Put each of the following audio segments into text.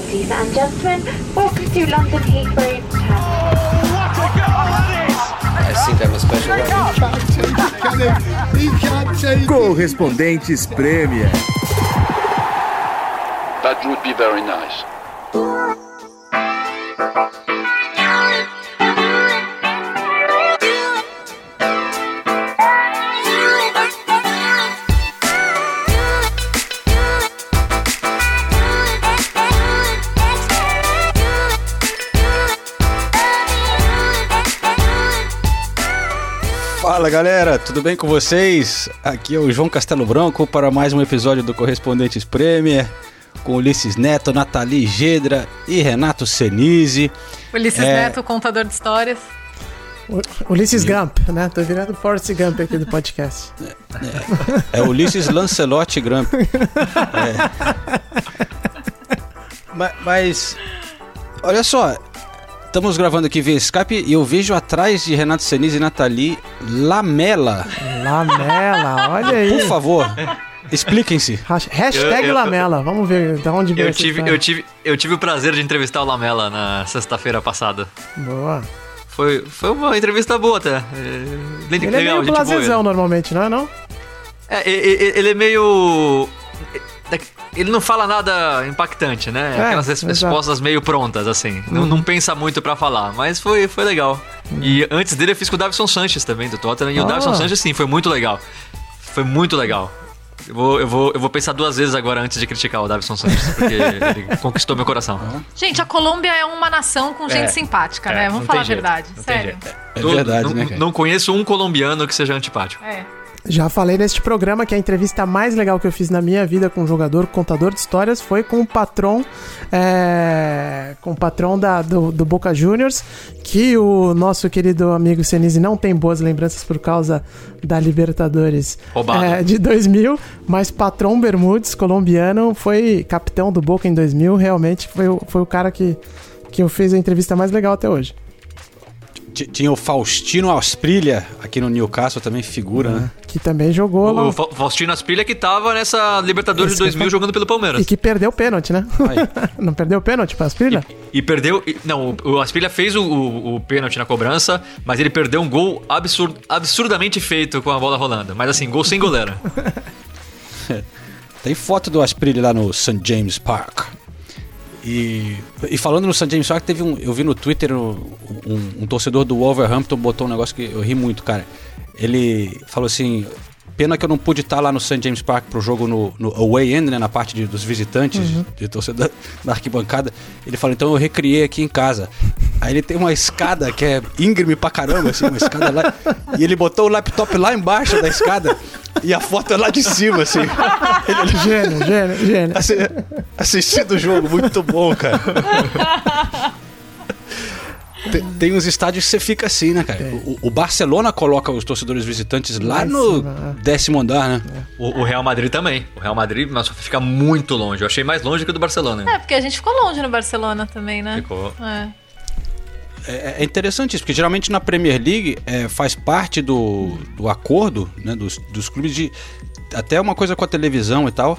Ladies and gentlemen, welcome to London Heathrow I think I'm a special Correspondentes Premier. That would be very nice. Fala galera, tudo bem com vocês? Aqui é o João Castelo Branco para mais um episódio do Correspondentes Premier com Ulisses Neto, Nathalie Gedra e Renato Senise. Ulisses É. Neto, contador de histórias. U- Ulisses Gump, né? Tô virando Forrest Gump aqui do podcast. É Ulisses Lancelotti Gramp. É. Ma- Mas, olha só, estamos gravando aqui via Skype e eu vejo atrás de Renato Senise e Nathalie Lamela. Lamela, olha aí. Por favor, expliquem-se. Hash- Hashtag Eu- eu- Lamela, vamos ver de onde veio Eu tive, eu, tive, eu tive o prazer de entrevistar o Lamela na sexta-feira passada. Boa. Foi, foi uma entrevista boa até. É, Ele é legal, meio blasezão ele. normalmente, não é não? É, ele é meio. Ele não fala nada impactante, né? É, Aquelas res- exato. respostas meio prontas, assim. Não, não pensa muito pra falar, mas foi, foi legal. E antes dele eu fiz com o Davison Sanches também, do Tottenham. E o Ah. Davison Sanches, sim, foi muito legal. Foi muito legal. Eu vou, eu, vou, eu vou pensar duas vezes agora antes de criticar o Davison Sanches, porque ele conquistou meu coração. Gente, a Colômbia é uma nação com gente É. simpática, É, né? não Vamos falar a verdade. Sério. É verdade, não, né, cara? não conheço um colombiano que seja antipático. É. Já falei neste programa que a entrevista mais legal que eu fiz na minha vida com um jogador, contador de histórias, foi com o patrão, é, com o patrão da, do, do Boca Juniors, que o nosso querido amigo Senise não tem boas lembranças por causa da Libertadores é, de 2000, mas patrão Bermudes, colombiano, foi capitão do Boca em 2000, realmente foi, o- foi o cara que, que eu fiz a entrevista mais legal até hoje. Tinha o Faustino Asprilha aqui no Newcastle, também figura, né? Que também jogou lá. O Fa- Faustino Asprilha que tava nessa Libertadores de Esse que 2000 eu- jogando pelo Palmeiras. E que perdeu o pênalti, né? não perdeu o pênalti pra Asprilha? E perdeu. e- Não, o, o Asprilha fez o, o, o pênalti na cobrança, mas ele perdeu um gol absurd, absurdamente feito com a bola rolando. Mas assim, gol sem goleiro. Tem foto do Asprilha lá no St. James Park. E, e falando no St. James Park, teve um, eu vi no Twitter um, um- um torcedor do Wolverhampton botou um negócio que eu ri muito, cara. Ele falou assim: pena que eu não pude estar lá no St. James Park pro jogo no, no away end, né, na parte de- dos visitantes, de torcedor na arquibancada. Ele falou: então eu recriei aqui em casa. Aí ele tem uma escada que é íngreme pra caramba, assim, uma escada lá. E ele botou o laptop lá embaixo da escada e a foto é lá de cima, assim. Ele, Gênio, gênio, gênio. Assi- Assistindo o jogo, muito bom, cara. Tem, tem uns estádios que você fica assim, né, cara? O, o Barcelona coloca os torcedores visitantes lá no décimo andar, né? O, o Real Madrid também. O Real Madrid, mas só fica muito longe. Eu achei mais longe que o do Barcelona. É, porque a gente ficou longe no Barcelona também, né? Ficou. É. É, é interessante isso, porque geralmente na Premier League é, faz parte do, do acordo né, dos, dos clubes de até uma coisa com a televisão e tal,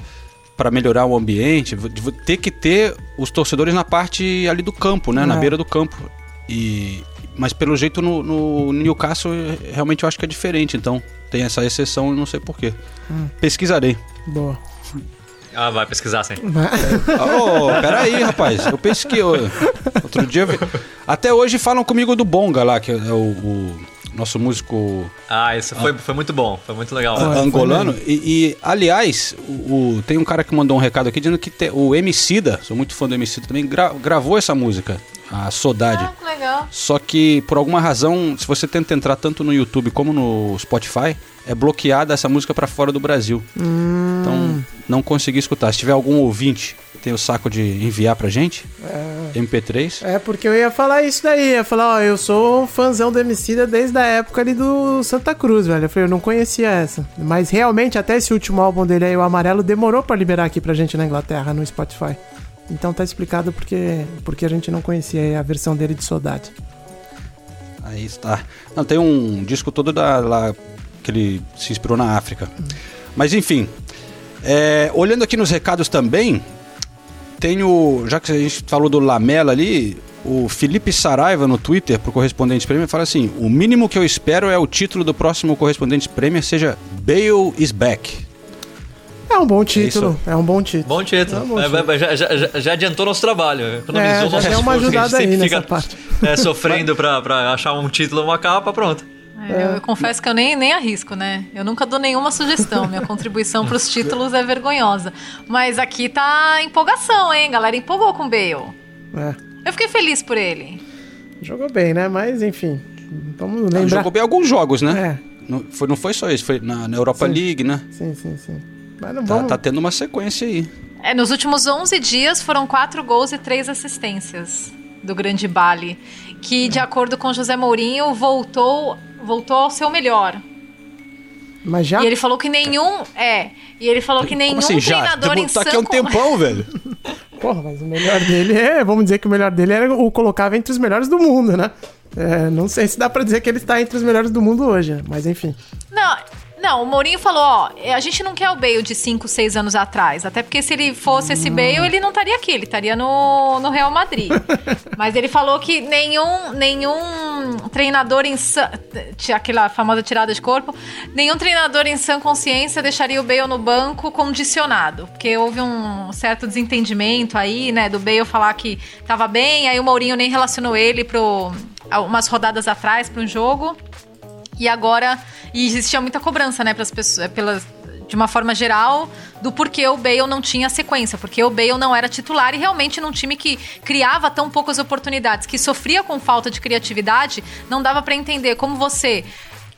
para melhorar o ambiente, ter que ter os torcedores na parte ali do campo, né, na É. beira do campo. E mas pelo jeito no, no Newcastle eh, realmente eu acho que é diferente, então tem essa exceção, eu não sei porquê. Pesquisarei. Boa. Ah, vai pesquisar sim. Ô, peraí, rapaz. Eu pesquei. Outro dia. vi- Até hoje falam comigo do Bonga lá, que é o, o nosso músico Ah, isso foi, foi muito bom. Foi muito legal. a- angolano. E, e, aliás, o, o- tem um cara que mandou um recado aqui dizendo que te- o Emicida, sou muito fã do Emicida também, gra- gravou essa música, a Saudade. Ah, que legal. Só que, por alguma razão, se você tenta entrar tanto no YouTube como no Spotify, é bloqueada essa música pra fora do Brasil. Então, não consegui escutar. Se tiver algum ouvinte que tem o saco de enviar pra gente, MP3, É porque eu ia falar isso daí. Ia falar, ó, eu sou um fãzão do Emicida desde a época ali do Santa Cruz, velho. Eu falei, eu não conhecia essa. Mas realmente, até esse último álbum dele aí, o Amarelo, demorou pra liberar aqui pra gente na Inglaterra, no Spotify. Então tá explicado porque, porque a gente não conhecia a versão dele de Saudade. Aí está. Não, tem um disco todo da, lá que ele se inspirou na África. Mas enfim, é, olhando aqui nos recados também, Tem o. Já que a gente falou do Lamela ali, o Felipe Saraiva no Twitter pro Correspondente Premier fala assim: o mínimo que eu espero é o título do próximo Correspondente Premier seja Bale is back. É um bom título, é, um bom título. Bom título. É um bom É, título. vai- já, já- já- adiantou nosso trabalho. Economizou É, já nosso uma ajudada aí nessa fica, parte. é, sofrendo pra, pra achar um título, uma capa, pronto. É, Eu, eu confesso que eu nem, nem arrisco, né? Eu nunca dou nenhuma sugestão. Minha contribuição pros títulos é vergonhosa. Mas aqui tá empolgação, hein? Galera empolgou com o Bale. É, Eu fiquei feliz por ele. jogou bem, né? Mas enfim, vamos Ele lembrar. jogou bem alguns jogos, né? É, Não foi, não foi só isso, foi na, na Europa Sim. League, né? sim, sim, sim. Mas não Tá, vamos... tá tendo uma sequência aí. É, nos últimos 11 dias foram quatro gols e três assistências do Grande Bali, que de acordo com José Mourinho voltou voltou ao seu melhor. Mas já... E ele falou que nenhum é, e ele falou que nenhum Como assim, já? treinador em Tá aqui há um tempão, velho. Porra, mas o melhor dele é... Vamos dizer que o melhor dele era o colocava entre os melhores do mundo, né? É, não sei se dá pra dizer que ele está entre os melhores do mundo hoje, mas enfim. Não, não, o Mourinho falou, ó, a gente não quer o Bale de 5, 6 anos atrás. Até porque se ele fosse esse Bale, ele não estaria aqui, ele estaria no, no Real Madrid. Mas ele falou que nenhum, nenhum treinador em sã, aquela famosa tirada de corpo, nenhum treinador em sã consciência deixaria o Bale no banco condicionado. Porque houve um certo desentendimento aí, né, do Bale falar que tava bem, aí o Mourinho nem relacionou ele pro umas rodadas atrás para um jogo. E agora, e existia muita cobrança, né, pelas pessoas, pelas, de uma forma geral, do porquê o Bale não tinha sequência, porque o Bale não era titular e realmente num time que criava tão poucas oportunidades, que sofria com falta de criatividade, não dava pra entender como você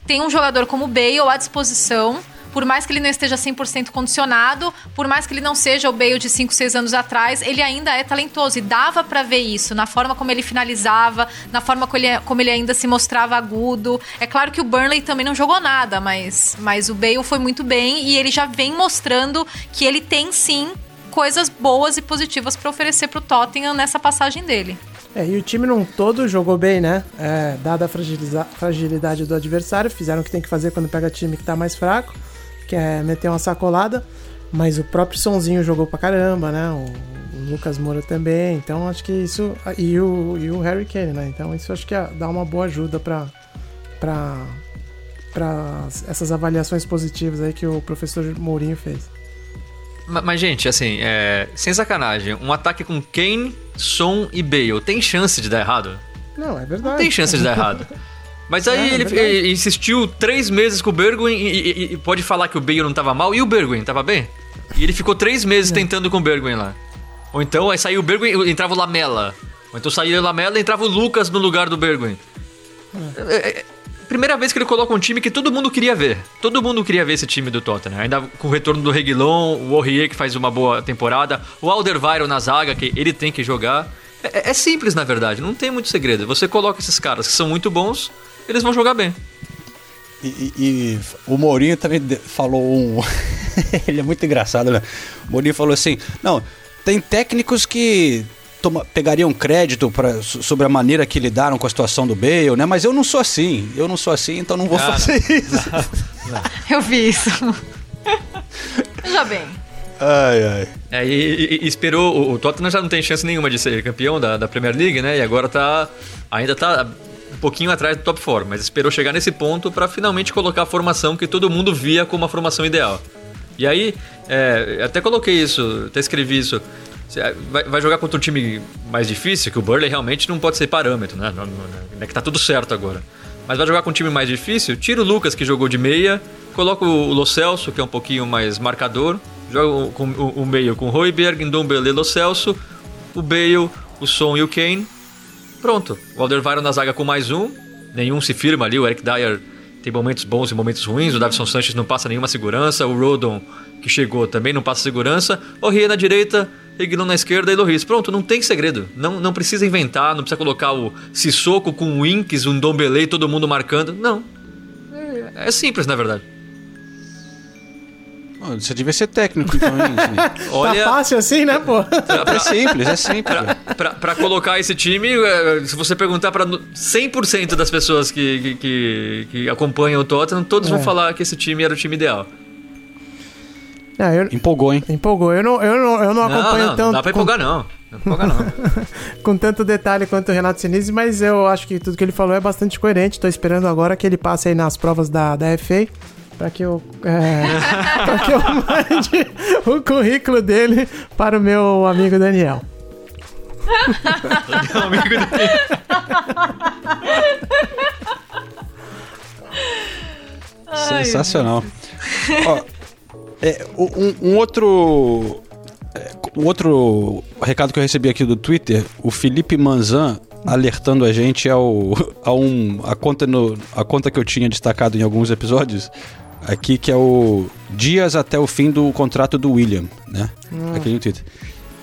tem um jogador como o Bale à disposição, por mais que ele não esteja 100% condicionado, por mais que ele não seja o Bale de 5, 6 anos atrás, ele ainda é talentoso. E dava pra ver isso na forma como ele finalizava, na forma como ele, como ele ainda se mostrava agudo. É claro que o Burnley também não jogou nada, mas, mas o Bale foi muito bem e ele já vem mostrando que ele tem sim coisas boas e positivas pra oferecer pro Tottenham nessa passagem dele. É, e o time num todo jogou bem, né? É, dada a fragilidade do adversário, fizeram o que tem que fazer quando pega time que tá mais fraco, que é meter uma sacolada. Mas o próprio Sonzinho jogou pra caramba, né? O, o Lucas Moura também. Então acho que isso. E o, e o Harry Kane, né? Então isso acho que é- dá uma boa ajuda pra, pra, pra essas avaliações positivas aí que o professor Mourinho fez. Ma- Mas, gente, assim, é, sem sacanagem, um ataque com Kane, Son e Bale tem chance de dar errado? Não, é verdade. Não tem chance de dar errado. Mas aí É, é ele, ele insistiu três meses com o Bergwijn e, e- e pode falar que o Bale não tava mal e o Bergwijn tava bem? E ele ficou três meses É. tentando com o Bergwijn lá. Ou então aí saiu o Bergwijn entrava o Lamela. Ou então saía o Lamela e entrava o Lucas no lugar do Bergwijn. É, é, primeira vez que ele coloca um time que todo mundo queria ver. Todo mundo queria ver esse time do Tottenham. Ainda com o retorno do Reguilon, o Aurier que faz uma boa temporada, o Alderweireld na zaga que ele tem que jogar. É, é simples na verdade, não tem muito segredo. Você coloca esses caras que são muito bons, eles vão jogar bem. E, e- e o Mourinho também falou um. Ele é muito engraçado, né? O Mourinho falou assim: não, tem técnicos que toma- pegariam crédito pra, so- sobre a maneira que lidaram com a situação do Bale, né? Mas eu não sou assim. Eu não sou assim, então não vou Ah, fazer isso. Eu vi isso. Veja bem. Ai, ai. É, e, e- esperou. O, Tottenham já não tem chance nenhuma de ser campeão da, da Premier League, né? E agora tá. Ainda tá pouquinho atrás do top 4, mas esperou chegar nesse ponto pra finalmente colocar a formação que todo mundo via como a formação ideal. E aí, é, até coloquei isso, até escrevi isso. Você Vai, vai jogar contra um time mais difícil, que o Burley realmente não pode ser parâmetro, né? Não, não, é que tá tudo certo agora. Mas vai jogar com um time mais difícil, tira o Lucas, que jogou de meia, coloca o Lo Celso, que é um pouquinho mais marcador, joga com o, o meio com o Royberg, Ndombele, Lo Celso, o Bale, o Son e o Kane. Pronto. O Alderweireld na zaga com mais um. Nenhum se firma ali. O Eric Dyer tem momentos bons e momentos ruins. O Davison Sanchez não passa nenhuma segurança. O Rodon, que chegou, também não passa segurança. O Rie na direita, Reguilon na esquerda e Loris. Pronto, não tem segredo. Não, não precisa inventar, não precisa colocar o Sissoko com o Winks, o Ndombele e todo mundo marcando. Não. É, é simples, na verdade. Você devia ser técnico, então, hein, gente? Olha, Tá fácil assim, né, pô? É simples, é simples. Pra, pra, pra colocar esse time, é, se você perguntar pra no- 100% das pessoas que, que, que, acompanham o Tottenham, todos É. vão falar que esse time era o time ideal. Não, eu, Empolgou, hein? empolgou. Eu não, eu não, eu não Não, acompanho não, tanto. não dá pra com- empolgar não. Não empolga não. com tanto detalhe quanto o Renato Sinise, mas eu acho que tudo que ele falou é bastante coerente. Tô esperando agora que ele passe aí nas provas da, da FA para que eu é, para que eu mande o currículo dele para o meu amigo Daniel. Meu amigo dele. Sensacional. Ó, é, um, um outro. é, Um outro recado que eu recebi aqui do Twitter, o Felipe Manzan alertando a gente ao, a, um, a, conta no, a conta que eu tinha destacado em alguns episódios, aqui que é o dias até o fim do contrato do William, né? Aqui no Twitter.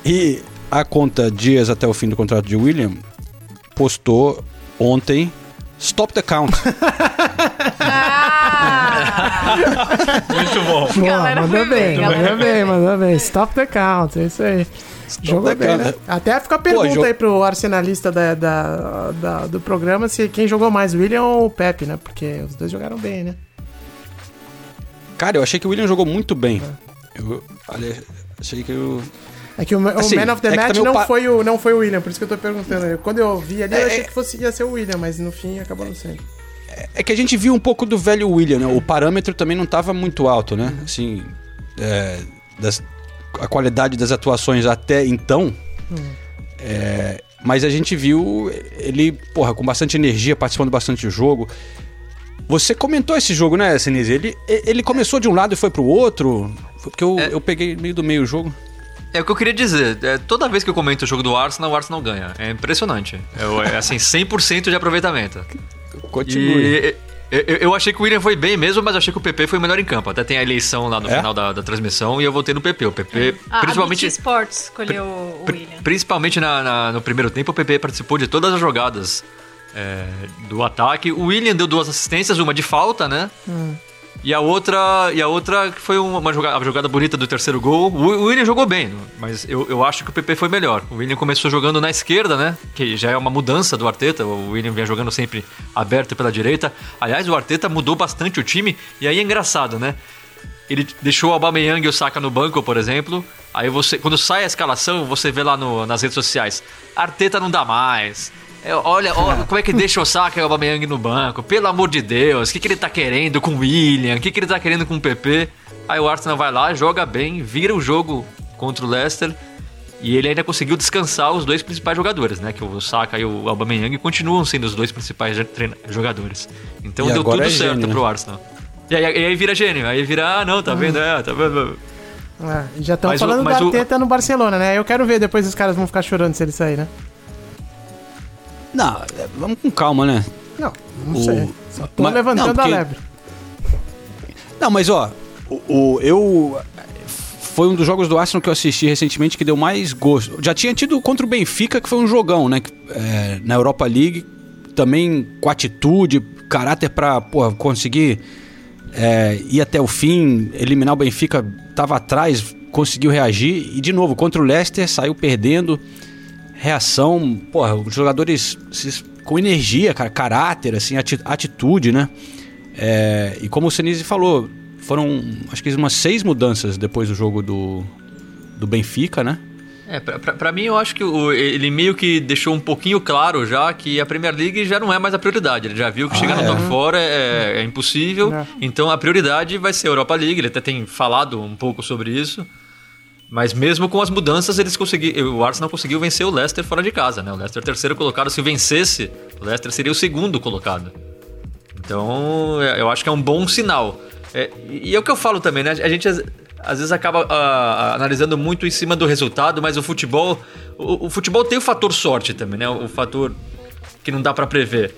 E a conta dias até o fim do contrato de William postou ontem Stop the count. Ah! Muito bom. Boa, Galera, mandou bem, bem, mandou bem, mandou bem. Stop the count, é isso aí. Jogou the bem, né? Até fica a pergunta jo- aí pro arsenalista da, da- da- do programa se quem jogou mais, o William ou o Pepe, né? Porque os dois jogaram bem, né? Cara, eu achei que o William jogou muito bem. Eu olha, achei que eu. É que o, o Assim, Man of the é Match o não, pa- foi o, não foi o William, por isso que eu tô perguntando. Eu- Quando eu vi ali, eu É, achei é- que fosse, ia ser o William, mas no fim acabou não sendo. É que a gente viu um pouco do velho William, né? O parâmetro também não estava muito alto, né? Assim, é, das- a qualidade das atuações até então. É, mas a gente viu ele, porra, com bastante energia, participando bastante do jogo. Você comentou esse jogo, né, Sinise? Ele, ele começou de um lado e foi pro outro? Foi Porque eu, É. eu peguei meio do meio o jogo. É o que eu queria dizer. É, toda vez que eu comento o jogo do Arsenal, o Arsenal ganha. É impressionante. É, é assim, 100% de aproveitamento. Continue. E eu, eu- achei que o William foi bem mesmo, mas achei que o PP foi o melhor em campo. Até tem a eleição lá no É? final da, da transmissão e eu votei no PP. O PP, A principalmente, BT Sports escolheu o William. principalmente na- na- no primeiro tempo, o PP participou de todas as jogadas é, do ataque. O William deu duas assistências, uma de falta, né? E a outra, e a outra que foi uma jogada, a jogada bonita do terceiro gol. O o William jogou bem, mas eu, eu acho que o PP foi melhor. O William começou jogando na esquerda, né? Que já é uma mudança do Arteta. O William vinha jogando sempre aberto pela direita. Aliás, o Arteta mudou bastante o time. E aí é engraçado, né? Ele deixou o Aubameyang e o Saka no banco, por exemplo. Aí você, quando sai a escalação, você vê lá no- nas redes sociais, Arteta não dá mais. É, olha, olha como é que deixa o Saka e o Aubameyang no banco. Pelo amor de Deus, o que, que ele tá querendo com o William? O que, que ele tá querendo com o PP? Aí o Arsenal vai lá, joga bem, vira o jogo contra o Leicester. E ele ainda conseguiu descansar os dois principais jogadores, né? Que o Saka e o Aubameyang continuam sendo os dois principais jogadores. Então E deu tudo é certo gênio, né? pro Arsenal. E aí, e aí vira gênio, aí vira, ah, não, tá vendo? É, tá vendo? É, já estão Mas o- falando mas do o- Arteta no Barcelona, né? Eu quero ver depois os caras vão ficar chorando se ele sair, né? Não, é, vamos com calma, né? Não, não O- sei. Só tô Mas- levantando não, porque- a lebre. Não, mas ó, o, o- eu foi um dos jogos do Arsenal que eu assisti recentemente que deu mais gosto. Já tinha tido contra o Benfica que foi um jogão, né? é, na Europa League também com atitude, caráter pra porra, conseguir é, ir até o fim, eliminar o Benfica, tava atrás, conseguiu reagir e de novo contra o Leicester saiu perdendo. Reação, porra, os jogadores com energia, cara, caráter, assim, ati- atitude, né? É, e como o Senise falou, foram acho que umas seis mudanças depois do jogo do, do Benfica, né? É, pra, pra- pra mim eu acho que o- ele meio que deixou um pouquinho claro já que a Premier League já não é mais a prioridade. Ele já viu que chegar no é? top fora é, é impossível. É. Então a prioridade vai ser a Europa League. Ele até tem falado um pouco sobre isso. Mas mesmo com as mudanças, eles conseguiram. O Arsenal conseguiu vencer o Leicester fora de casa, né? O Leicester terceiro colocado. Se vencesse, o Leicester seria o segundo colocado. Então, é, eu acho que é um bom sinal. É, e é o que eu falo também, né? A gente às, vezes acaba ah, analisando muito em cima do resultado, mas o futebol. O, o futebol tem o fator sorte também, né? O fator que não dá pra prever.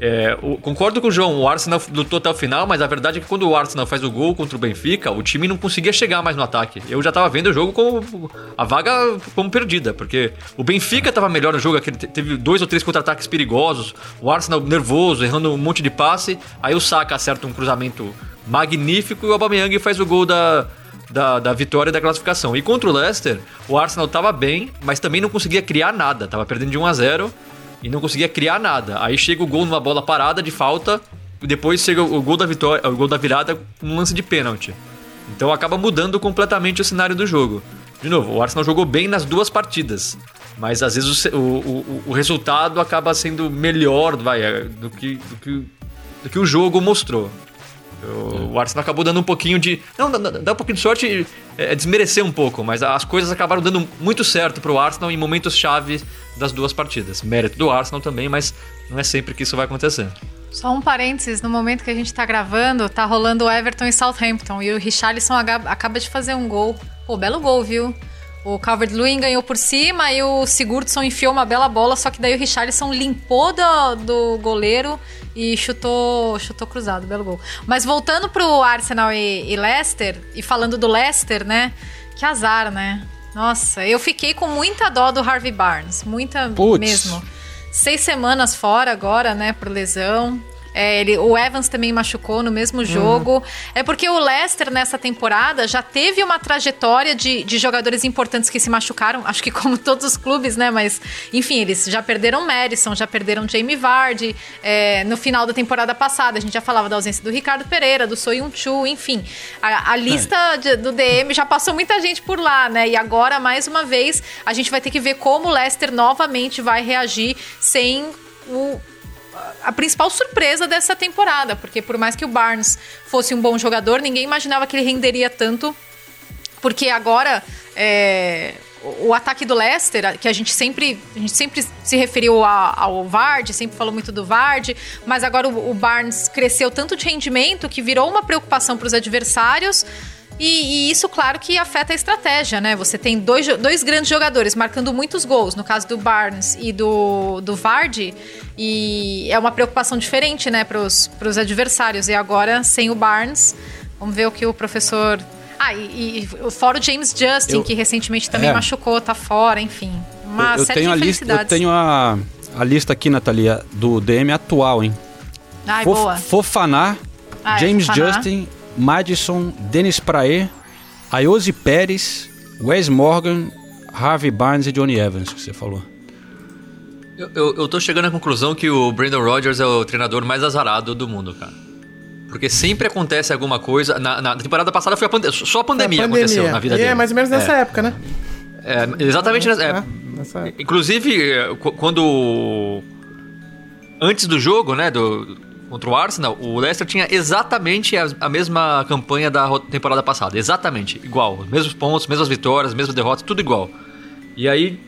É, o- concordo com o João, o Arsenal lutou até o final, mas a verdade é que quando o Arsenal faz o gol contra o Benfica, o time não conseguia chegar mais no ataque. Eu já tava vendo o jogo com a vaga como perdida, porque o Benfica tava melhor no jogo, teve dois ou três contra-ataques perigosos, o Arsenal nervoso, errando um monte de passe, aí o Saka acerta um cruzamento magnífico e o Aubameyang faz o gol da, da, da vitória e da classificação. E contra o Leicester, o Arsenal tava bem, mas também não conseguia criar nada, tava perdendo de 1 a 0 e não conseguia criar nada. Aí chega o gol numa bola parada de falta, e depois chega o gol da vitória, o gol da virada com um lance de pênalti. Então acaba mudando completamente o cenário do jogo. De novo, o Arsenal jogou bem nas duas partidas. Mas às vezes o, o, o, resultado acaba sendo melhor vai, é, do, que, do, que, do que o jogo mostrou. O, Arsenal acabou dando um pouquinho de. Não, dá, um pouquinho de sorte é, desmerecer um pouco, mas as coisas acabaram dando muito certo pro Arsenal em momentos-chave das duas partidas. Mérito do Arsenal também, mas não é sempre que isso vai acontecer. Só um parênteses, no momento que a gente tá gravando, tá rolando o Everton e Southampton. E o Richarlison acaba de fazer um gol. Pô, belo gol, viu? O Calvert-Lewin ganhou por cima e o Sigurdsson enfiou uma bela bola, só que daí o Richarlison limpou do, do goleiro e chutou, chutou cruzado, belo gol. Mas voltando pro Arsenal e, e Leicester, e falando do Leicester, né? Que azar, né? Nossa, eu fiquei com muita dó do Harvey Barnes, muita Putz. mesmo. Seis semanas fora agora, né, por lesão. É, ele, o Evans também machucou no mesmo jogo. É porque o Leicester, nessa temporada, já teve uma trajetória de, de jogadores importantes que se machucaram. Acho que como todos os clubes, né? Mas, enfim, eles já perderam Madison, já perderam Jamie Vardy. É, no final da temporada passada, a gente já falava da ausência do Ricardo Pereira, do Soyun Chu, enfim. A, a lista de- do DM já passou muita gente por lá, né? E agora, mais uma vez, a gente vai ter que ver como o Leicester novamente vai reagir sem o a principal surpresa dessa temporada, porque por mais que o Barnes fosse um bom jogador, ninguém imaginava que ele renderia tanto, porque agora é, o, ataque do Leicester, que a gente sempre, a gente sempre se referiu a- ao Vardy, sempre falou muito do Vardy, mas agora o, o Barnes cresceu tanto de rendimento que virou uma preocupação para os adversários. E, e isso, claro, que afeta a estratégia, né? Você tem dois, dois grandes jogadores marcando muitos gols, no caso do Barnes e do, do Vardy, e é uma preocupação diferente, né, para os adversários. E agora, sem o Barnes, vamos ver o que o professor. Ah, e, e fora o James Justin, Eu- que recentemente também É. machucou, tá fora, enfim. Uma eu, eu série tenho a de lista, eu tenho a, a lista aqui, Natalia, do DM atual, hein? Ai, Fof- boa. Fofaná, Ah, é, James Fofaná. Justin, Madison, Dennis Praer, Ayoze Pérez, Wes Morgan, Harvey Barnes e Johnny Evans, que você falou. Eu, eu, eu tô chegando à conclusão que o Brandon Rodgers é o treinador mais azarado do mundo, cara. Porque sempre acontece alguma coisa. Na, na temporada passada foi a pande só a pandemia, aconteceu na vida e dele. é mais ou menos nessa época, né? É, exatamente nessa. é, É, nessa época. Inclusive, é, qu- quando. Antes do jogo, né? Do, contra o Arsenal, o Leicester tinha exatamente a, a mesma campanha da temporada passada. Exatamente, igual. Os mesmos pontos, mesmas vitórias, mesmas derrotas, tudo igual. E aí,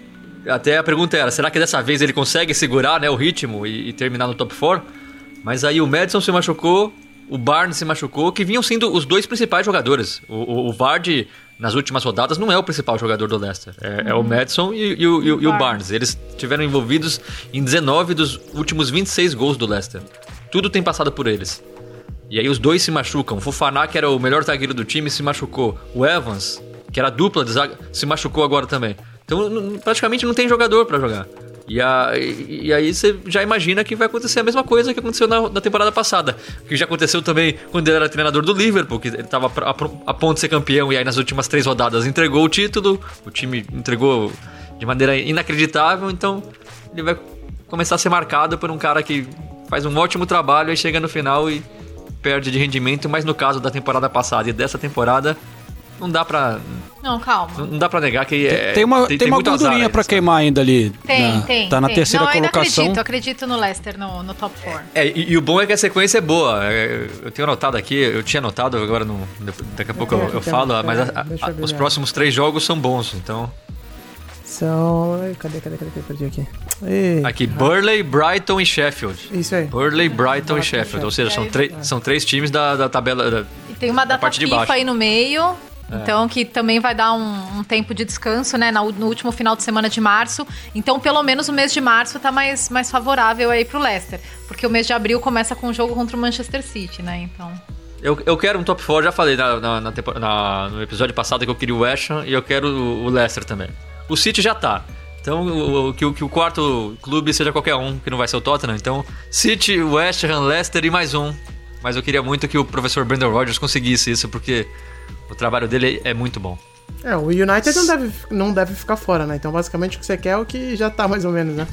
até a pergunta era: será que dessa vez ele consegue segurar né, o ritmo e, e terminar no top 4? Mas aí o Madison se machucou, o Barnes se machucou, que vinham sendo os dois principais jogadores. O, o, o Vardy, nas últimas rodadas, não é o principal jogador do Leicester. É, é o Madison e, e o- e o- e o Barnes. Eles tiveram envolvidos em 19 dos últimos 26 gols do Leicester. Tudo tem passado por eles. E aí os dois se machucam. O Fofaná, que era o melhor zagueiro do time, se machucou. O Evans, que era dupla de zaga, se machucou agora também. Então praticamente não tem jogador pra jogar. E, a- e- e aí você já imagina que vai acontecer a mesma coisa que aconteceu na, na temporada passada. Que já aconteceu também quando ele era treinador do Liverpool, que ele estava a, a ponto de ser campeão e aí nas últimas três rodadas entregou o título. O time entregou de maneira inacreditável, então ele vai começar a ser marcado por um cara que faz um ótimo trabalho e chega no final e perde de rendimento, mas no caso da temporada passada e dessa temporada, não dá pra, Não, calma. não dá pra negar que é, tem uma, tem uma muito azar gordurinha pra queimar ainda ali. Tem, na- tem. Tá na tem. terceira Não, eu colocação. acredito, acredito no Leicester no, no top 4. É, e, e o bom é que a sequência é boa. É, Eu tenho anotado aqui, eu tinha anotado, agora não, daqui a pouco eu, eu falo, mas a- a- eu ver os próximos três jogos são bons. Então, São. Cadê, cadê, cadê? cadê? Perdi aqui. Ei, aqui, Burley, Brighton e Sheffield. Isso aí. Burley, Brighton e Sheffield. Ou seja, são, três são três times da, da tabela. da- E tem uma Da data parte de baixo. aí no meio. Então, que também vai dar um, um tempo de descanso, né? na- No, último final de semana de março. Então, pelo menos o mês de março tá mais, mais favorável aí pro Leicester. Porque o mês de abril começa com o jogo contra o Manchester City, né? Então. Eu, eu quero um top 4, já falei na, na- na na- no episódio passado que eu queria o West Ham e eu quero o, o Leicester também. O City já tá. Então, o, o- que, o- que o quarto clube seja qualquer um, que não vai ser o Tottenham. Então, City, West Ham, Leicester e mais um. Mas eu queria muito que o professor Brandon Rodgers conseguisse isso, porque o trabalho dele é muito bom. É, o United não deve, não deve ficar fora, né? Então, basicamente, o que você quer é o que já tá mais ou menos, né?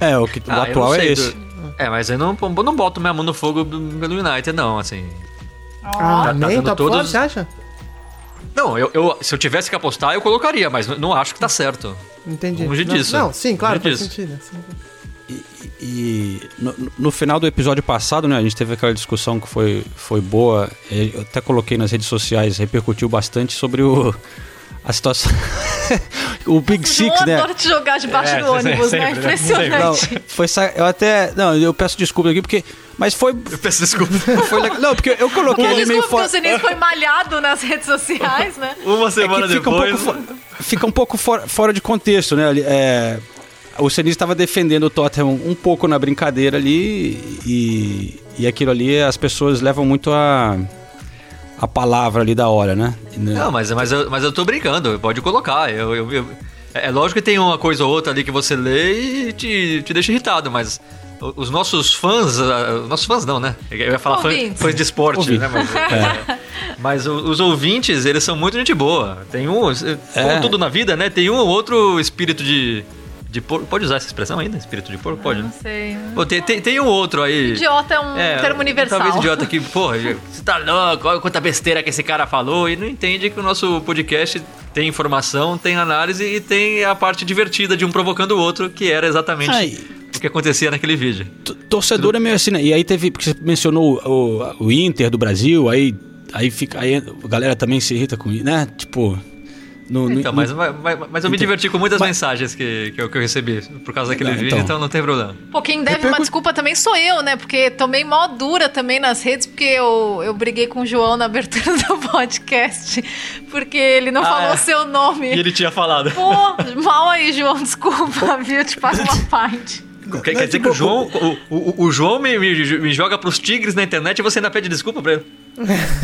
É, o, que, Ah, eu atual não é esse. do- É, mas eu não, não boto minha mão no fogo pelo United, não, assim. Ah, Tá- tá nem top todos- 4, você acha? Não, eu, eu- se eu tivesse que apostar, eu colocaria, mas não acho que tá certo. Entendi. Longe não, disso. Não, sim, claro, faz disso. sentido. sim. E no, no final do episódio passado, né, a gente teve aquela discussão que foi, foi boa. Eu até coloquei nas redes sociais, repercutiu bastante sobre o a situação. o Big Six, eu né? adoro te jogar debaixo É, do ônibus, sempre, né? né? Impressionante. Não, foi sa- eu até, não, eu peço desculpa aqui porque, mas foi, Eu peço desculpa. foi. Não, porque eu coloquei ali meio Desculpa, fora. porque o foi malhado nas redes sociais, né? Uma É semana que fica um depois. pouco, fo- fica um pouco fora, fora de contexto, né? É, o Senise estava defendendo o Tottenham um pouco na brincadeira ali e, e aquilo ali as pessoas levam muito a, a palavra ali da hora, né? Né? Não, mas, mas, eu, mas eu tô brincando, pode colocar. Eu, eu- eu- é lógico que tem uma coisa ou outra ali que você lê e te, te deixa irritado, mas os nossos fãs, os nossos fãs não, né? Eu ia falar fã- fãs de esporte, Ouvintes. né? Mas, é, mas o- os ouvintes, eles são muito gente boa. Tem um, como É. tudo na vida, né? Tem um ou outro espírito de, de porco. Pode usar essa expressão ainda? Espírito de porco? Pode, Não né? sei. Pô, tem, tem, tem um outro aí. Idiota é um termo universal. Talvez idiota que, porra, você tá louco, olha quanta besteira que esse cara falou e não entende que o nosso podcast tem informação, tem análise e tem a parte divertida de um provocando o outro, que era exatamente Ai. o que acontecia naquele vídeo. T- Torcedor é meio assim, né? E aí teve, porque você mencionou o, o Inter do Brasil, aí, aí fica, aí a galera também se irrita com isso, né? Tipo, no, no- Então, mas, mas, mas eu me Então, diverti com muitas mas- mensagens que, que, eu, que eu recebi por causa daquele Não, vídeo, então. então não tem problema. Pô, quem deve Repercu- uma desculpa também sou eu, né? Porque tomei mó dura também nas redes, porque eu, eu briguei com o João na abertura do podcast, porque ele não Ah, falou é. seu nome. E ele tinha falado. Pô, mal aí, João, desculpa, viu? Eu te pago uma pint. Quer, quer dizer que o João, o, o, o João me, me, me joga pros tigres na internet e você ainda pede desculpa pra ele?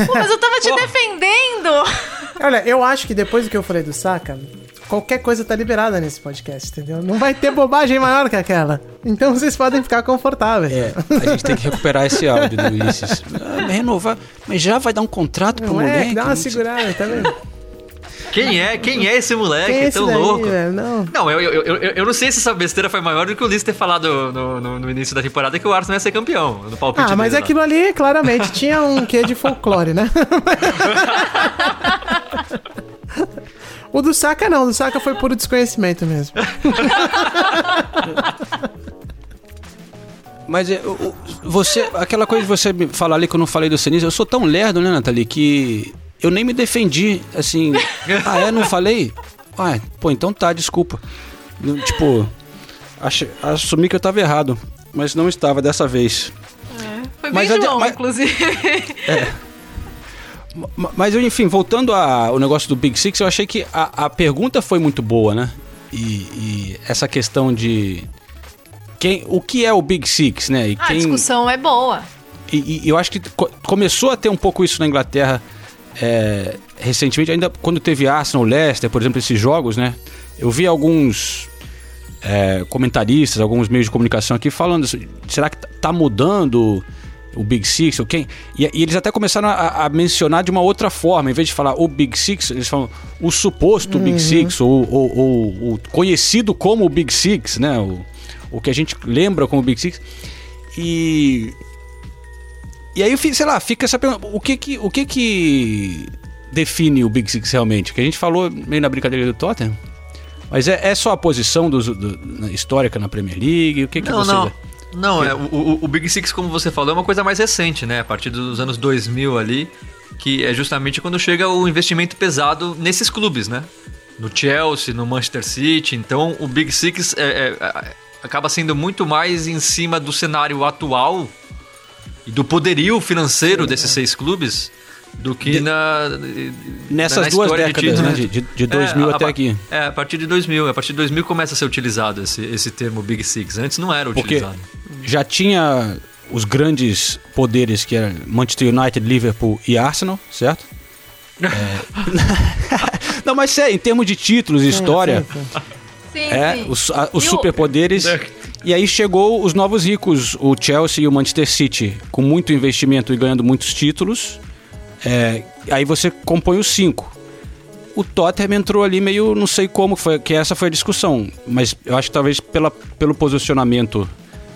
Pô, mas eu tava te Pô. defendendo. Olha, eu acho que depois do que eu falei do Saka, qualquer coisa tá liberada nesse podcast, entendeu? Não vai ter bobagem maior que aquela. Então vocês podem ficar confortáveis. É, a gente tem que recuperar esse áudio do Ulisses. Ah, mas renovar, mas já vai dar um contrato pro Não é? moleque? Dá uma segurada, tá vendo? Quem é? Quem é esse moleque Quem é esse tão daí, louco? velho? Não. Não, eu, eu, eu, eu- eu não sei se essa besteira foi maior do que o Liz ter falado no, no, no início da temporada que o Arsenal ia ser campeão, no palpite Ah, mas dele aquilo ali, claramente, tinha um quê de folclore, né? o do Saka não, o do Saka foi puro desconhecimento mesmo. Mas o- você, aquela coisa de você me falar ali que eu não falei do Senise, eu sou tão lerdo, né, Nathalie, que eu nem me defendi, assim. ah, é? Não falei? Ah, pô, então tá, desculpa. Tipo, ach, assumi que eu tava errado, mas não estava dessa vez. Foi bem Mas João, mas- inclusive. Ma- Mas, enfim, voltando ao negócio do Big Six, eu achei que a, a pergunta foi muito boa, né? E, e essa questão de. Quem, o que é o Big Six, né? E A quem, discussão é boa. E, e eu acho que co- começou a ter um pouco isso na Inglaterra é, recentemente, ainda quando teve Arsenal, Leicester, por exemplo, esses jogos, né? Eu vi alguns é, comentaristas, alguns meios de comunicação aqui falando, assim, será que tá- mudando o Big Six ou quem? E, e eles até começaram a, a mencionar de uma outra forma, em vez de falar o Big Six, eles falam o suposto Big Six, ou, ou- ou o conhecido como o Big Six, né? O, o que a gente lembra como Big Six. E e aí, sei lá, fica essa pergunta: o que que, o que que define o Big Six realmente? Que a gente falou meio na brincadeira do Tottenham. Mas é, é só a posição dos- do- na- histórica na Premier League? O que que Não, você... não. Não, é, o, o- o Big Six, como você falou, é uma coisa mais recente, né? A partir dos anos 2000 ali, que é justamente quando chega o investimento pesado nesses clubes, né? No Chelsea, no Manchester City. Então, o Big Six é- é- é- acaba sendo muito mais em cima do cenário atual e do poderio financeiro desses seis clubes do que De- na Nessas na duas décadas, né? títulos. De, de, de 2000 É, a- até a- aqui. É, a partir de 2000. A partir de 2000 começa a ser utilizado esse, esse termo Big Six. Antes não era Porque utilizado. já tinha os grandes poderes que eram Manchester United, Liverpool e Arsenal, certo? É... não, mas sério, em termos de títulos e história, Sim, sim. Sim, É, sim. os, a- os E o- superpoderes. E aí chegou os novos ricos, o Chelsea e o Manchester City, com muito investimento e ganhando muitos títulos. É, aí você compõe os cinco. O Tottenham entrou ali meio, não sei como, foi, que essa foi a discussão. Mas eu acho que talvez pela, pelo posicionamento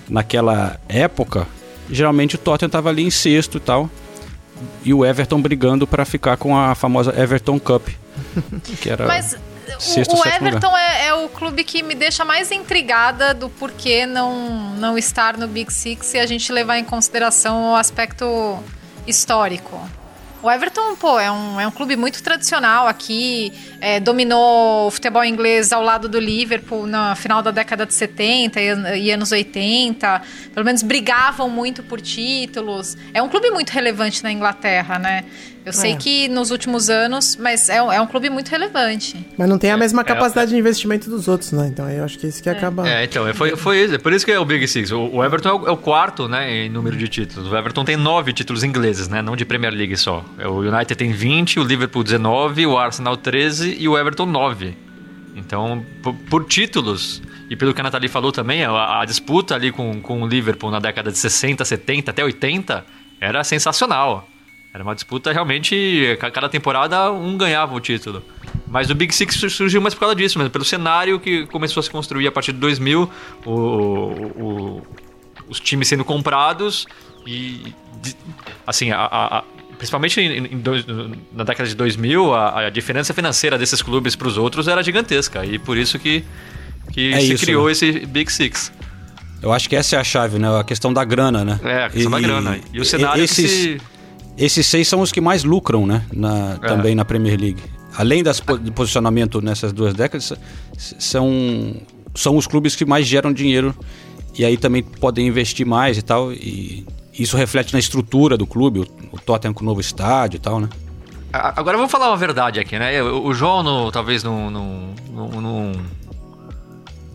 naquela época, geralmente o Tottenham estava ali em sexto e tal. e o Everton brigando para ficar com a famosa Everton Cup, que era Mas sexto, o, Everton é, é o clube que me deixa mais intrigada do porquê não, não estar no Big Six se a gente levar em consideração o aspecto histórico. O Everton, pô, é um, é um clube muito tradicional aqui, é, dominou o futebol inglês ao lado do Liverpool na final da década de 70 e, e anos 80. Pelo menos brigavam muito por títulos. É um clube muito relevante na Inglaterra, né? Eu sei É. que nos últimos anos, mas é, um- é um clube muito relevante. Mas não tem a mesma é- capacidade de investimento dos outros, né? Então eu acho que isso que acaba. É, então, é, foi, foi isso. É por isso que é o Big Six. O, o Everton é o, é o quarto, né, em número de títulos. O Everton tem nove títulos ingleses, né, não de Premier League só. É, O United tem 20, o Liverpool 19, o Arsenal 13 e o Everton 9. Então, por, por títulos, e pelo que a Nathalie falou também, a, a disputa ali com, com o Liverpool na década de 60, 70 até 80 era sensacional. Era uma disputa realmente, ca- cada temporada um ganhava o título. Mas o Big Six sur- surgiu mais por causa disso mesmo, pelo cenário que começou a se construir a partir de 2000, o, o- os times sendo comprados e, assim, a- a- principalmente em- em dois- na década de 2000, a, a diferença financeira desses clubes para os outros era gigantesca e por isso que, que É se isso, criou né? esse Big Six. Eu acho que essa é a chave, né? A questão da grana, né? É, a questão da grana. E o cenário que esses, se... esses seis são os que mais lucram, né? Na, É. Também na Premier League. Além das, po- de posicionamento nessas duas décadas, são, são os clubes que mais geram dinheiro e aí também podem investir mais e tal. E isso reflete na estrutura do clube, o, o Tottenham com o novo estádio e tal, né? Agora vamos falar uma verdade aqui, né? O João no- talvez não, não, não, não,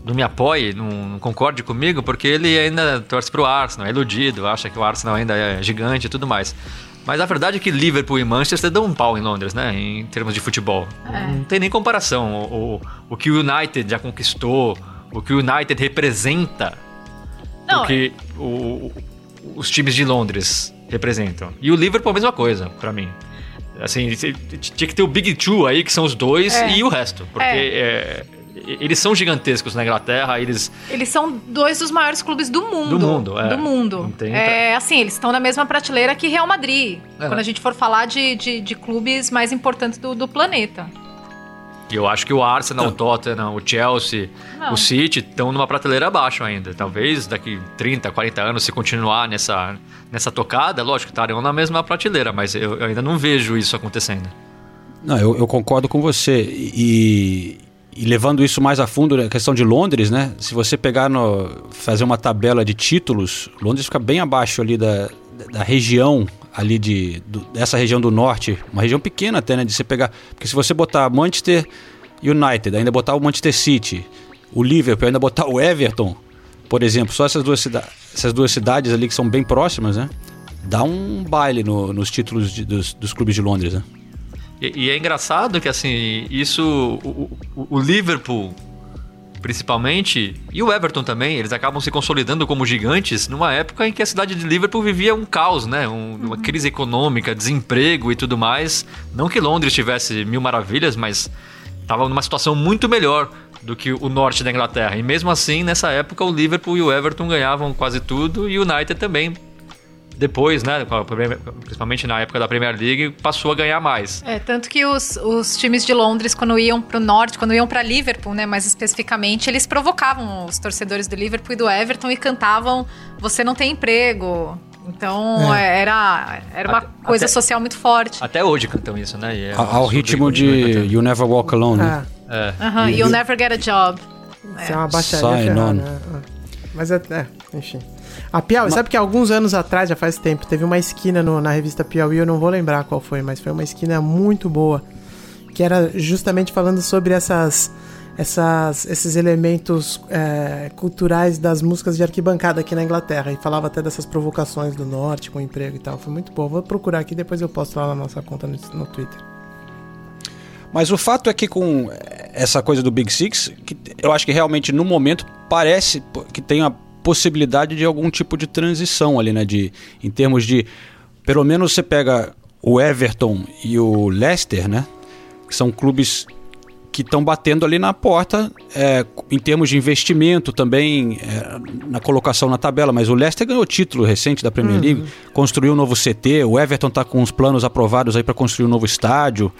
não me apoie, não, não concorde comigo, porque ele ainda torce pro Arsenal, é iludido, acha que o Arsenal ainda é gigante e tudo mais. Mas a verdade é que Liverpool e Manchester dão um pau em Londres, né? Em termos de futebol. Não tem nem comparação. O, o, o que o United já conquistou, o que o United representa, Não, o que o- o- os times de Londres representam. E o Liverpool a mesma coisa, pra mim. Assim, tinha que ter o Big Two aí, que são os dois, É. e o resto. Porque é, eles são gigantescos na Inglaterra, eles. Eles são dois dos maiores clubes do mundo. Do mundo, é. Do mundo. Não tem é, assim, eles estão na mesma prateleira que Real Madrid. É. Quando a gente for falar de, de, de clubes mais importantes do, do planeta. E eu acho que o Arsenal, o Tottenham, o Chelsea, Não. o City estão numa prateleira abaixo ainda. Talvez daqui 30, 40 anos, se continuar nessa, nessa tocada, lógico, estarão na mesma prateleira, mas eu, eu ainda não vejo isso acontecendo. Não, eu, eu concordo com você. E, e levando isso mais a fundo, a questão de Londres, né? Se você pegar no. fazer uma tabela de títulos, Londres fica bem abaixo ali da, da região ali de. do- dessa região do norte. Uma região pequena até, né? De você pegar. Porque se você botar Manchester United, ainda botar o Manchester City, o Liverpool, ainda botar o Everton, por exemplo, só essas duas, cida essas duas cidades ali que são bem próximas, né? Dá um baile no- nos títulos de- dos, dos clubes de Londres, né? E, e é engraçado que, assim, isso. O, o- o Liverpool, principalmente, e o Everton também, eles acabam se consolidando como gigantes numa época em que a cidade de Liverpool vivia um caos, né? Um- uma crise econômica, desemprego e tudo mais. Não que Londres tivesse mil maravilhas, mas estava numa situação muito melhor do que o norte da Inglaterra. E mesmo assim, nessa época, o Liverpool e o Everton ganhavam quase tudo e o United também. Depois, né, principalmente na época da Premier League, passou a ganhar mais. É, tanto que os, os times de Londres, quando iam pro norte, quando iam pra Liverpool, né, mais especificamente, eles provocavam os torcedores do Liverpool e do Everton e cantavam Você não tem emprego. Então É. era, era uma Até- coisa até- social muito forte. Até hoje cantam isso, né? É um Ao, ritmo de cantando. You Never Walk Alone, né? Ah, É. Aham, You'll never get a job. isso é uma baixaria Sign ferrada, on. né? Mas é, é, enfim. A Piauí, sabe que alguns anos atrás, já faz tempo, teve uma esquina no- na revista Piauí, eu não vou lembrar qual foi, mas foi uma esquina muito boa. Que era justamente falando sobre essas, essas, esses elementos é, culturais das músicas de arquibancada aqui na Inglaterra. E falava até dessas provocações do norte com emprego e tal. Foi muito boa. Vou procurar aqui, depois eu posto lá na nossa conta no, no Twitter. Mas o fato é que com essa coisa do Big Six, que eu acho que realmente no momento parece que tem a possibilidade de algum tipo de transição ali, né? De, em termos de. Pelo menos você pega o Everton e o Leicester, né? Que são clubes que estão batendo ali na porta é, em termos de investimento também é, na colocação na tabela. Mas o Leicester ganhou título recente da Premier League, construiu um novo CT, o Everton está com os planos aprovados aí para construir um novo estádio.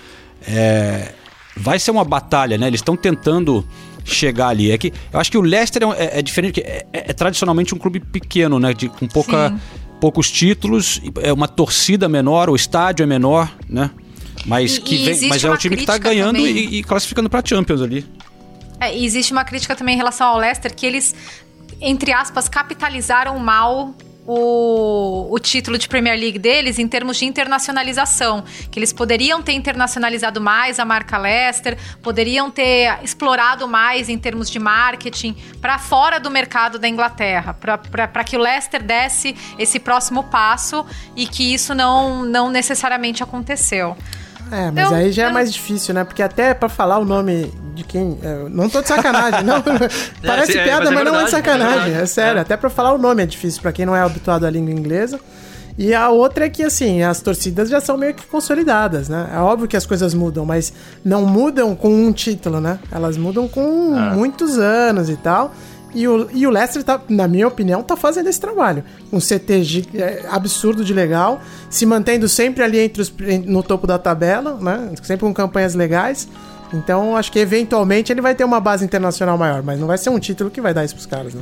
É, vai ser uma batalha, né? Eles estão tentando chegar ali. É que eu acho que o Leicester é, é- é diferente, é, é- é tradicionalmente um clube pequeno, né? De, com pouca, Sim. poucos títulos, é uma torcida menor, o estádio é menor, né? Mas, E- que e vem, mas é o time que tá crítica ganhando e, e classificando pra Champions ali. É, e existe uma crítica também em relação ao Leicester que eles, entre aspas, capitalizaram mal o, o título de Premier League deles em termos de internacionalização. Que eles poderiam ter internacionalizado mais a marca Leicester, poderiam ter explorado mais em termos de marketing para fora do mercado da Inglaterra, para que o Leicester desse esse próximo passo e que isso não, não necessariamente aconteceu. É, mas Eu- aí já é mais difícil, né? Porque até pra falar o nome de quem. é, não tô de sacanagem, não. Parece é, piada, mas é mas, não é de verdade, sacanagem. é É, sério. É. Até pra falar o nome é difícil pra quem não é habituado à língua inglesa. E a outra é que, assim, as torcidas já são meio que consolidadas, né? É óbvio que as coisas mudam, mas não mudam com um título, né? Elas mudam com muitos anos e tal. E o, e o Leicester, tá, na minha opinião, tá fazendo esse trabalho. Um CT é, absurdo de legal, se mantendo sempre ali entre os, no topo da tabela, né? Sempre com campanhas legais. Então, acho que eventualmente ele vai ter uma base internacional maior, mas não vai ser um título que vai dar isso pros caras, né?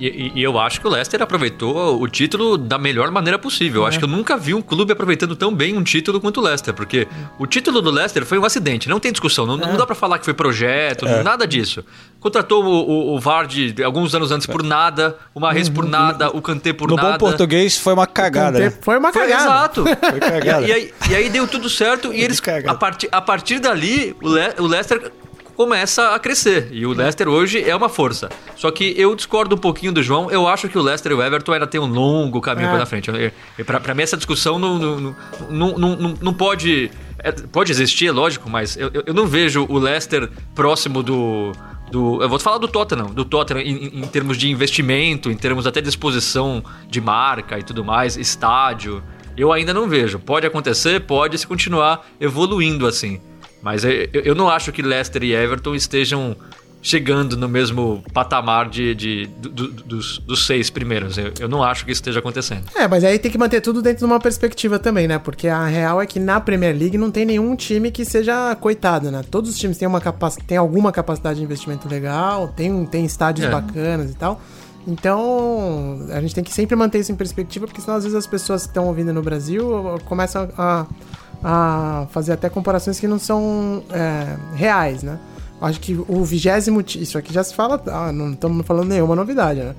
E, e- eu acho que o Leicester aproveitou o título da melhor maneira possível. Eu acho que eu nunca vi um clube aproveitando tão bem um título quanto o Leicester, porque o título do Leicester foi um acidente, não tem discussão, não, não dá pra falar que foi projeto, nada disso. Contratou o, o, o Vardy alguns anos antes por nada, o Mahrez por nada, o Kanté por no nada. bom português foi uma cagada. né? Foi uma Foi cagada. exato. Foi cagada. E, e aí, e aí deu tudo certo e eles, a, partir a partir dali, o, Le, o Leicester começa a crescer. E o Leicester hoje é uma força. Só que eu discordo um pouquinho do João. Eu acho que o Leicester e o Everton ainda tem um longo caminho É. pela frente. Pra mim, essa discussão não, não, não, não, não, pode... é, pode existir, é lógico, mas eu, eu- não vejo o Leicester próximo do... Do, eu vou falar do Tottenham, do Tottenham em, em- em termos de investimento, em termos até de exposição de marca e tudo mais, estádio. Eu ainda não vejo. Pode acontecer, pode se continuar evoluindo assim. Mas eu, eu- não acho que Leicester e Everton estejam chegando no mesmo patamar de, de- do- dos, dos seis primeiros. Eu, eu não acho que isso esteja acontecendo. É, mas aí tem que manter tudo dentro de uma perspectiva também, né? Porque a real é que na Premier League não tem nenhum time que seja coitado, né? Todos os times têm, uma capac... têm alguma capacidade de investimento legal, tem, tem estádios É. bacanas e tal. Então, a gente tem que sempre manter isso em perspectiva, porque senão às vezes as pessoas que estão ouvindo no Brasil começam a, a fazer até comparações que não são é, reais, né? Acho que o vigésimo... Isso aqui já se fala... Ah, não estamos falando nenhuma novidade, né?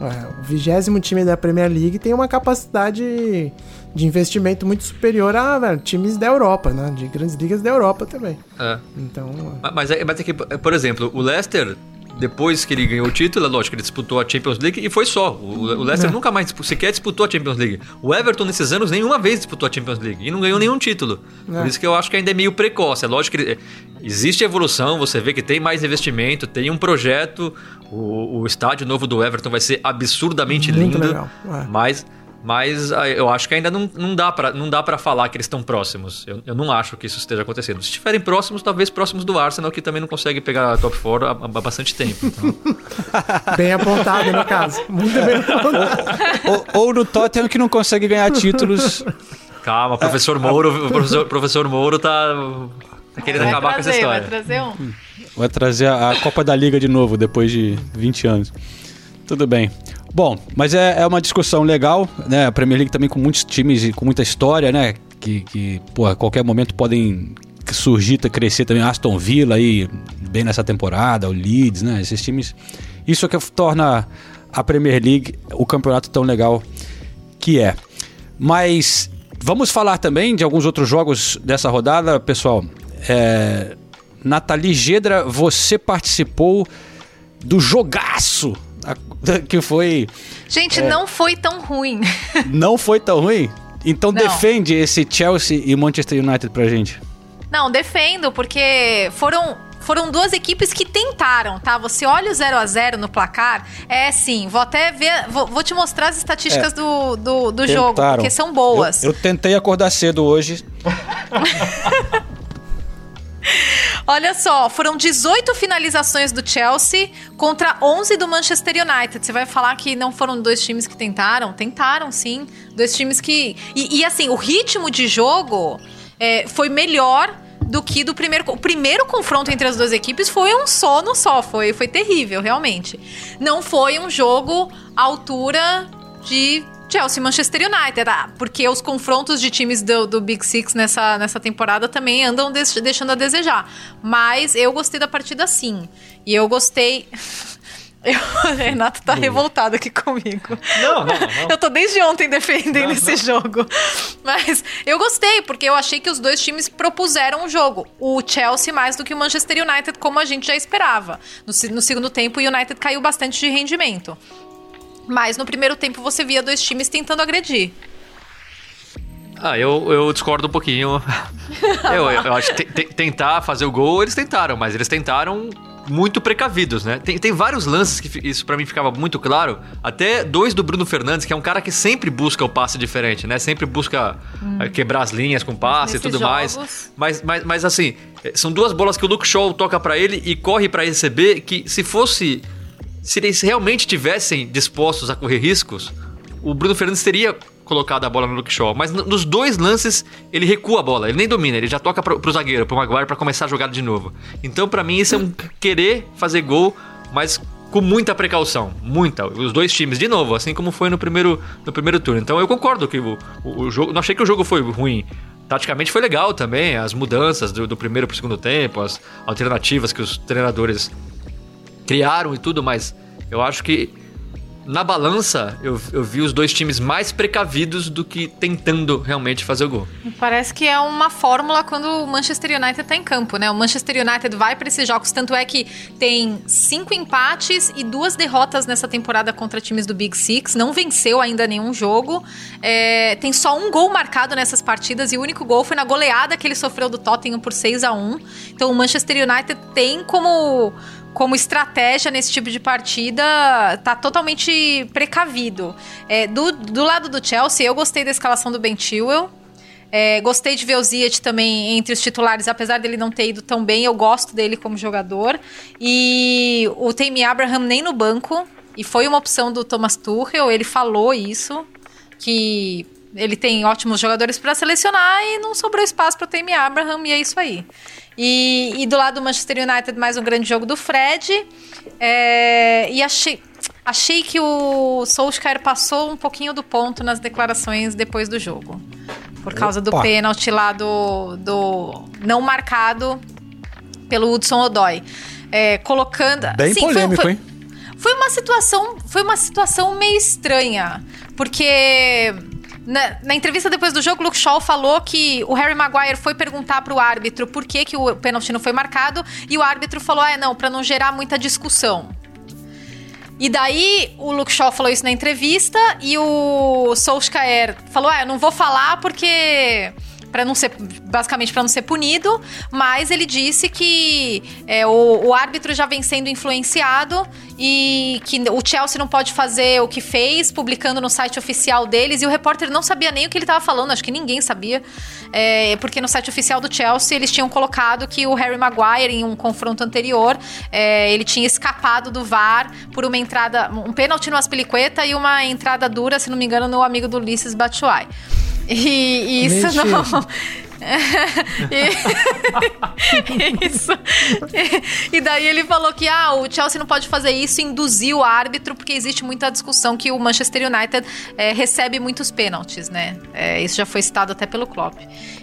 É, o vigésimo time da Premier League tem uma capacidade de investimento muito superior a velho, times da Europa, né? De grandes ligas da Europa também. É. Então, Ma- Mas, é- mas é que, por exemplo, o Leicester, depois que ele ganhou o título, é lógico, ele disputou a Champions League e foi só. O, o Leicester É. nunca mais sequer disputou a Champions League. O Everton, nesses anos, nenhuma vez disputou a Champions League e não ganhou nenhum título. É. Por isso que eu acho que ainda é meio precoce. É lógico que ele- existe evolução, você vê que tem mais investimento, tem um projeto. O, o estádio novo do Everton vai ser absurdamente Muito lindo. legal, é. Mas. Mas ah, eu acho que ainda não, não dá pra não dá para falar que eles estão próximos. Eu, eu não acho que isso esteja acontecendo. Se estiverem próximos, talvez próximos do Arsenal, que também não consegue pegar a top 4 há, há bastante tempo. Então, bem apontado no caso. Muito bem apontado. ou, ou no Tottenham que não consegue ganhar títulos. calma, professor Mouro, o professor, professor Mouro tá, tá querendo Vai acabar com essa trazer, vai história. trazer um. Vai trazer a, a Copa da Liga de novo, depois de 20 anos. Tudo bem. Bom, mas é, é uma discussão legal, né? A Premier League também com muitos times e com muita história, né? Que, que a qualquer momento podem surgir, crescer também. Aston Villa aí, bem nessa temporada, o Leeds, né? Esses times. Isso é que torna a Premier League o campeonato tão legal que é. Mas vamos falar também de alguns outros jogos dessa rodada, pessoal. É, Nathalie Gedra, você participou do jogaço que foi. Gente, É. não foi tão ruim. Não foi tão ruim? Então Não. defende esse Chelsea e Manchester United pra gente. Não, defendo, porque foram. Foram duas equipes que tentaram, tá? Você olha o 0 a 0 no placar, é sim. Vou até ver. Vou, vou te mostrar as estatísticas do, do, do jogo, É. Porque são boas. Eu, eu tentei acordar cedo hoje. Olha só, foram 18 finalizações do Chelsea contra 11 do Manchester United. Você vai falar que não foram dois times que tentaram? Tentaram, sim. Dois times que. E, e assim, o ritmo de jogo é, foi melhor do que do primeiro. O primeiro confronto entre as duas equipes foi um sono só. Foi, foi terrível, realmente. Não foi um jogo à altura de Chelsea e Manchester United, ah, porque os confrontos de times do, do, Big Six nessa, nessa temporada também andam deixando a desejar. Mas eu gostei da partida sim. E eu gostei. Eu, o Renato tá revoltado aqui comigo. Não, não, não. Eu tô desde ontem defendendo não, esse não. jogo. Mas eu gostei, porque eu achei que os dois times propuseram o jogo. O Chelsea mais do que o Manchester United, como a gente já esperava. No, no segundo tempo, o United caiu bastante de rendimento. Mas no primeiro tempo você via dois times tentando agredir. Ah, eu, eu discordo um pouquinho. eu, eu acho que tentar fazer o gol, eles tentaram, mas eles tentaram muito precavidos, né? Tem, tem vários lances que isso para mim ficava muito claro. Até dois do Bruno Fernandes, que é um cara que sempre busca o passe diferente, né? Sempre busca hum. quebrar as linhas com passe e tudo jogos. mais. Mas, mas, mas assim, são duas bolas que o Luke Shaw toca para ele e corre para receber, que se fosse se eles realmente tivessem dispostos a correr riscos, o Bruno Fernandes teria colocado a bola no Luke Shaw. Mas nos dois lances, ele recua a bola, ele nem domina, ele já toca pro, pro zagueiro, pro Maguire, para começar a jogada de novo. Então, para mim, isso é um querer fazer gol, mas com muita precaução, muita. Os dois times, de novo, assim como foi no primeiro, no primeiro turno. Então, eu concordo que o, o, o jogo. Não achei que o jogo foi ruim. Taticamente foi legal também, as mudanças do, do primeiro pro segundo tempo, as alternativas que os treinadores criaram e tudo, mas eu acho que na balança, eu, eu vi os dois times mais precavidos do que tentando realmente fazer o gol. Parece que é uma fórmula quando o Manchester United tá em campo, né? O Manchester United vai para esses jogos, tanto é que tem cinco empates e duas derrotas nessa temporada contra times do Big Six, não venceu ainda nenhum jogo. É, tem só um gol marcado nessas partidas e o único gol foi na goleada que ele sofreu do Tottenham por 6 a 1 Então o Manchester United tem como como estratégia nesse tipo de partida, tá totalmente precavido. É, do, do lado do Chelsea, eu gostei da escalação do Ben Chilwell. É, gostei de ver o Ziyech também entre os titulares, apesar dele não ter ido tão bem, eu gosto dele como jogador. E o Tammy Abraham nem no banco, e foi uma opção do Thomas Tuchel, ele falou isso, que ele tem ótimos jogadores para selecionar e não sobrou espaço para o Tammy Abraham, e é isso aí. E, e, do lado do Manchester United, mais um grande jogo do Fred. É, e achei, achei que o Solskjaer passou um pouquinho do ponto nas declarações depois do jogo. Por causa Opa. do pênalti lá do, do não marcado pelo Hudson Odoi. É, colocando. Bem sim, polêmico, foi, hein? Foi uma situação, foi uma situação meio estranha, porque na, na, entrevista depois do jogo, Luke Shaw falou que o Harry Maguire foi perguntar pro árbitro por que, que o pênalti não foi marcado e o árbitro falou: ah, não, para não gerar muita discussão. E daí o Luke Shaw falou isso na entrevista e o Solskjaer falou: ah, eu não vou falar porque para não ser basicamente para não ser punido, mas ele disse que é, o, o, árbitro já vem sendo influenciado e que o Chelsea não pode fazer o que fez, publicando no site oficial deles, e o repórter não sabia nem o que ele estava falando, acho que ninguém sabia, é, porque no site oficial do Chelsea eles tinham colocado que o Harry Maguire, em um confronto anterior, é, ele tinha escapado do VAR por uma entrada, um pênalti no Aspilicueta e uma entrada dura, se não me engano, no amigo do Ulisses Batshuayi. E, isso Mentira. não. e... isso. E, daí ele falou que ah, o Chelsea não pode fazer isso, induzir o árbitro, porque existe muita discussão que o Manchester United é, recebe muitos pênaltis, né? É, isso já foi citado até pelo Klopp.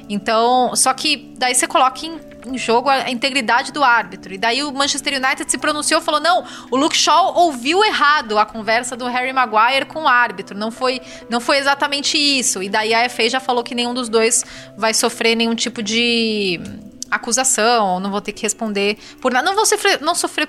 Então, só que daí você coloca em em jogo a integridade do árbitro. E daí o Manchester United se pronunciou, falou: não, o Luke Shaw ouviu errado a conversa do Harry Maguire com o árbitro. Não foi, não foi exatamente isso. E daí a FA já falou que nenhum dos dois vai sofrer nenhum tipo de acusação, não vou ter que responder por nada. Não vou sofrer, não sofrer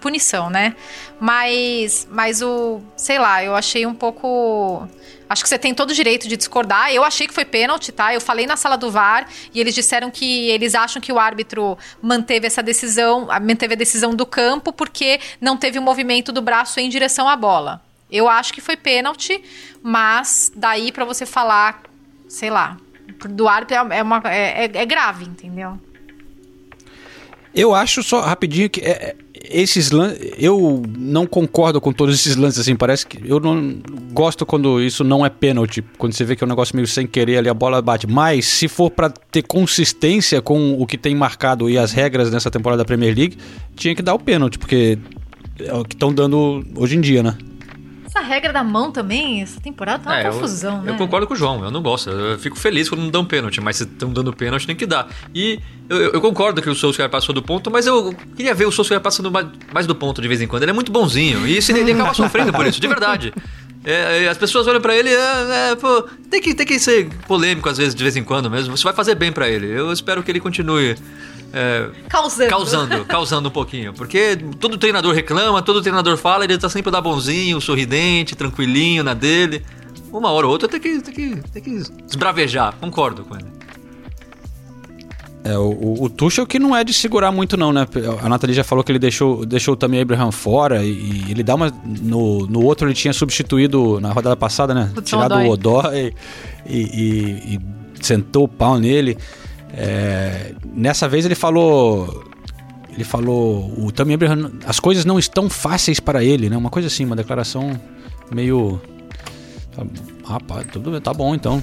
punição, né? Mas, mas o, sei lá, eu achei um pouco Acho que você tem todo o direito de discordar. Eu achei que foi pênalti, tá? Eu falei na sala do VAR e eles disseram que eles acham que o árbitro manteve essa decisão, manteve a decisão do campo porque não teve o movimento do braço em direção à bola. Eu acho que foi pênalti, mas daí para você falar, sei lá, do árbitro é, uma, é, é, é grave, entendeu? Eu acho só rapidinho que é, é, esses lances. Eu não concordo com todos esses lances, assim. Parece que. Eu não gosto quando isso não é pênalti. Quando você vê que é um negócio meio sem querer ali, a bola bate. Mas se for pra ter consistência com o que tem marcado e as regras nessa temporada da Premier League, tinha que dar o pênalti, porque é o que estão dando hoje em dia, né? Essa regra da mão também, essa temporada tá uma É, eu- confusão, né? Eu concordo com o João, eu não gosto. Eu fico feliz quando não dão pênalti, mas se estão dando pênalti, tem que dar. E eu, eu- eu concordo que o Solskjaer passou do ponto, mas eu queria ver o Solskjaer passando mais, mais do ponto de vez em quando. Ele é muito bonzinho e isso, ele, acaba sofrendo por isso, de verdade. É, é, as pessoas olham pra ele, é, é, pô, tem que, tem que ser polêmico às vezes, de vez em quando mesmo. Isso vai fazer bem pra ele. Eu espero que ele continue é, Causando. causando, causando um pouquinho. Porque todo treinador reclama, todo treinador fala, ele tá sempre lá bonzinho, sorridente, tranquilinho na dele. Uma hora ou outra tem que, tem que, tem que esbravejar, concordo com ele. É, o, o, o Tuchel que não é de segurar muito não, né? A Nathalie já falou que ele deixou, deixou o Tammy Abraham fora e, e ele dá uma... No, no outro ele tinha substituído, na rodada passada, né? Hudson Tirado o Odói e, e- e sentou o pau nele. É, nessa vez ele falou... Ele falou... O Tammy Abraham... As coisas não estão fáceis para ele, né? Uma coisa assim, uma declaração meio... Rapaz, tudo bem, tá bom então.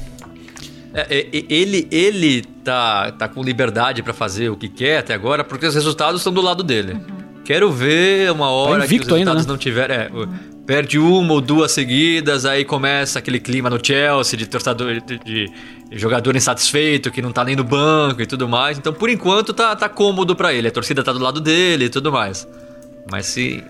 É, ele ele tá, tá com liberdade pra fazer o que quer até agora, porque os resultados estão do lado dele. Quero ver uma hora que os invicto ainda, resultados né? não tiverem. é, perde uma ou duas seguidas, aí começa aquele clima no Chelsea de torcedor de, de jogador insatisfeito que não tá nem no banco e tudo mais. Então, por enquanto, tá, tá cômodo pra ele. A torcida tá do lado dele e tudo mais. Mas se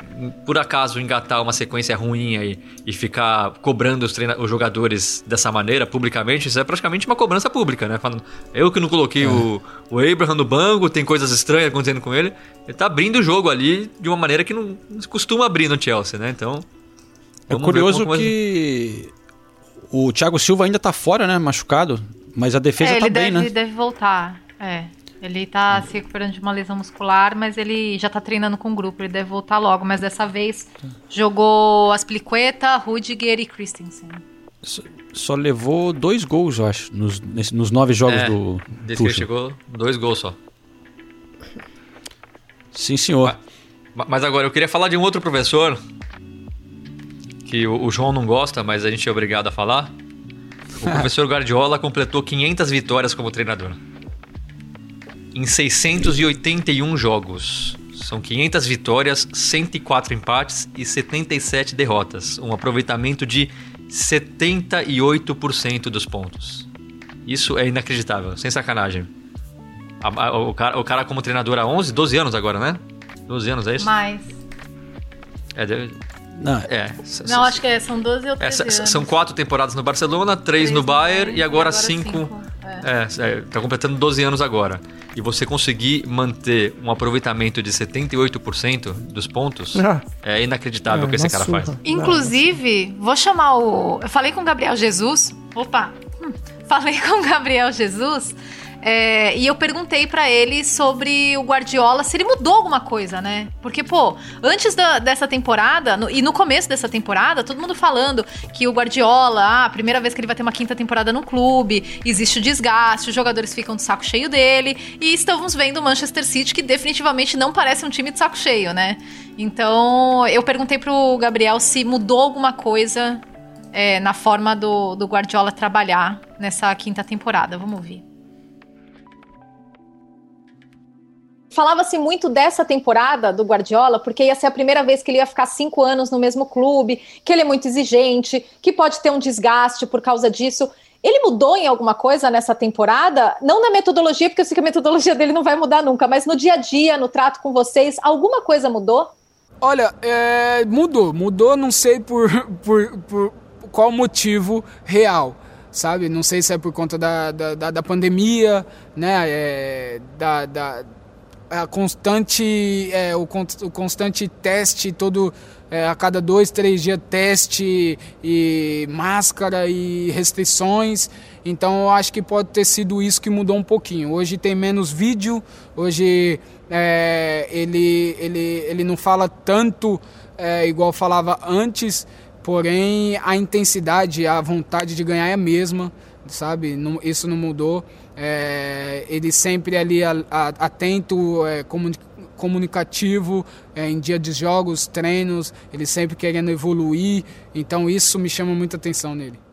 por acaso engatar uma sequência ruim aí e ficar cobrando os, treina- os jogadores dessa maneira publicamente, isso é praticamente uma cobrança pública, né? Falando, eu que não coloquei o, o Abraham no banco, tem coisas estranhas acontecendo com ele. Ele tá abrindo o jogo ali de uma maneira que não, não se costuma abrir no Chelsea, né? Então. É curioso que o Thiago Silva ainda tá fora, né? Machucado. Mas a defesa é, tá ele bem, deve, né? deve voltar. É. Ele tá se recuperando de uma lesão muscular, mas ele já tá treinando com o grupo. Ele deve voltar logo, mas dessa vez jogou Aspliqueta, Rudiger e Christensen. Só, só levou dois gols, eu acho, nos, nesse- nos nove jogos É, do Desde que ele Tuchel. chegou, dois gols só. Sim, senhor. Ma- Mas agora, eu queria falar de um outro professor que o, o João não gosta, mas a gente é obrigado a falar. O professor Guardiola completou 500 vitórias como treinador. Em 681 jogos. São 500 vitórias, 104 empates e 77 derrotas. Um aproveitamento de 78% dos pontos. Isso é inacreditável, sem sacanagem. A- a- o, cara, o cara como treinador há 11, 12 anos agora, né? 12 anos, é isso? Mas. É, deve- Não, é. S- Não, acho que é, são 12 ou é, 13 s- anos. são quatro temporadas no Barcelona, três, no Bayern e agora, cinco. cinco, é. É, é, tá completando 12 anos agora. E você conseguir manter um aproveitamento de 78% dos pontos Ah. é inacreditável o que esse uma cara surra. faz. Inclusive, vou chamar o. Eu falei com o Gabriel Jesus. Opa! Hum. Falei com o Gabriel Jesus. É, e eu perguntei pra ele sobre o Guardiola, se ele mudou alguma coisa, né? Porque, pô, antes da- dessa temporada, no- e no começo dessa temporada, todo mundo falando que o Guardiola, ah, a primeira vez que ele vai ter uma quinta temporada no clube, existe o desgaste, os jogadores ficam de saco cheio dele, e estamos vendo o Manchester City, que definitivamente não parece um time de saco cheio, né? Então, eu perguntei pro Gabriel se mudou alguma coisa é, na forma do, do Guardiola trabalhar nessa quinta temporada. Vamos ouvir. Falava-se muito dessa temporada do Guardiola, porque ia ser a primeira vez que ele ia ficar cinco anos no mesmo clube, que ele é muito exigente, que pode ter um desgaste por causa disso. Ele mudou em alguma coisa nessa temporada? Não na metodologia, porque eu sei que a metodologia dele não vai mudar nunca, mas no dia a dia, no trato com vocês, alguma coisa mudou? Olha, é, mudou. Mudou, não sei por, por, por qual motivo real, sabe? Não sei se é por conta da, da, da- da pandemia, né? É, da, da a constante, é, o, o constante teste, todo é, a cada dois, três dias teste e máscara e restrições. Então eu acho que pode ter sido isso que mudou um pouquinho. Hoje tem menos vídeo, hoje é, ele, ele, ele não fala tanto é, igual falava antes, porém a intensidade, a vontade de ganhar é a mesma, sabe? Não- isso não mudou. É, ele sempre ali atento, é, comuni- comunicativo é, em dia de jogos, treinos, ele sempre querendo evoluir. Então isso me chama muita atenção nele.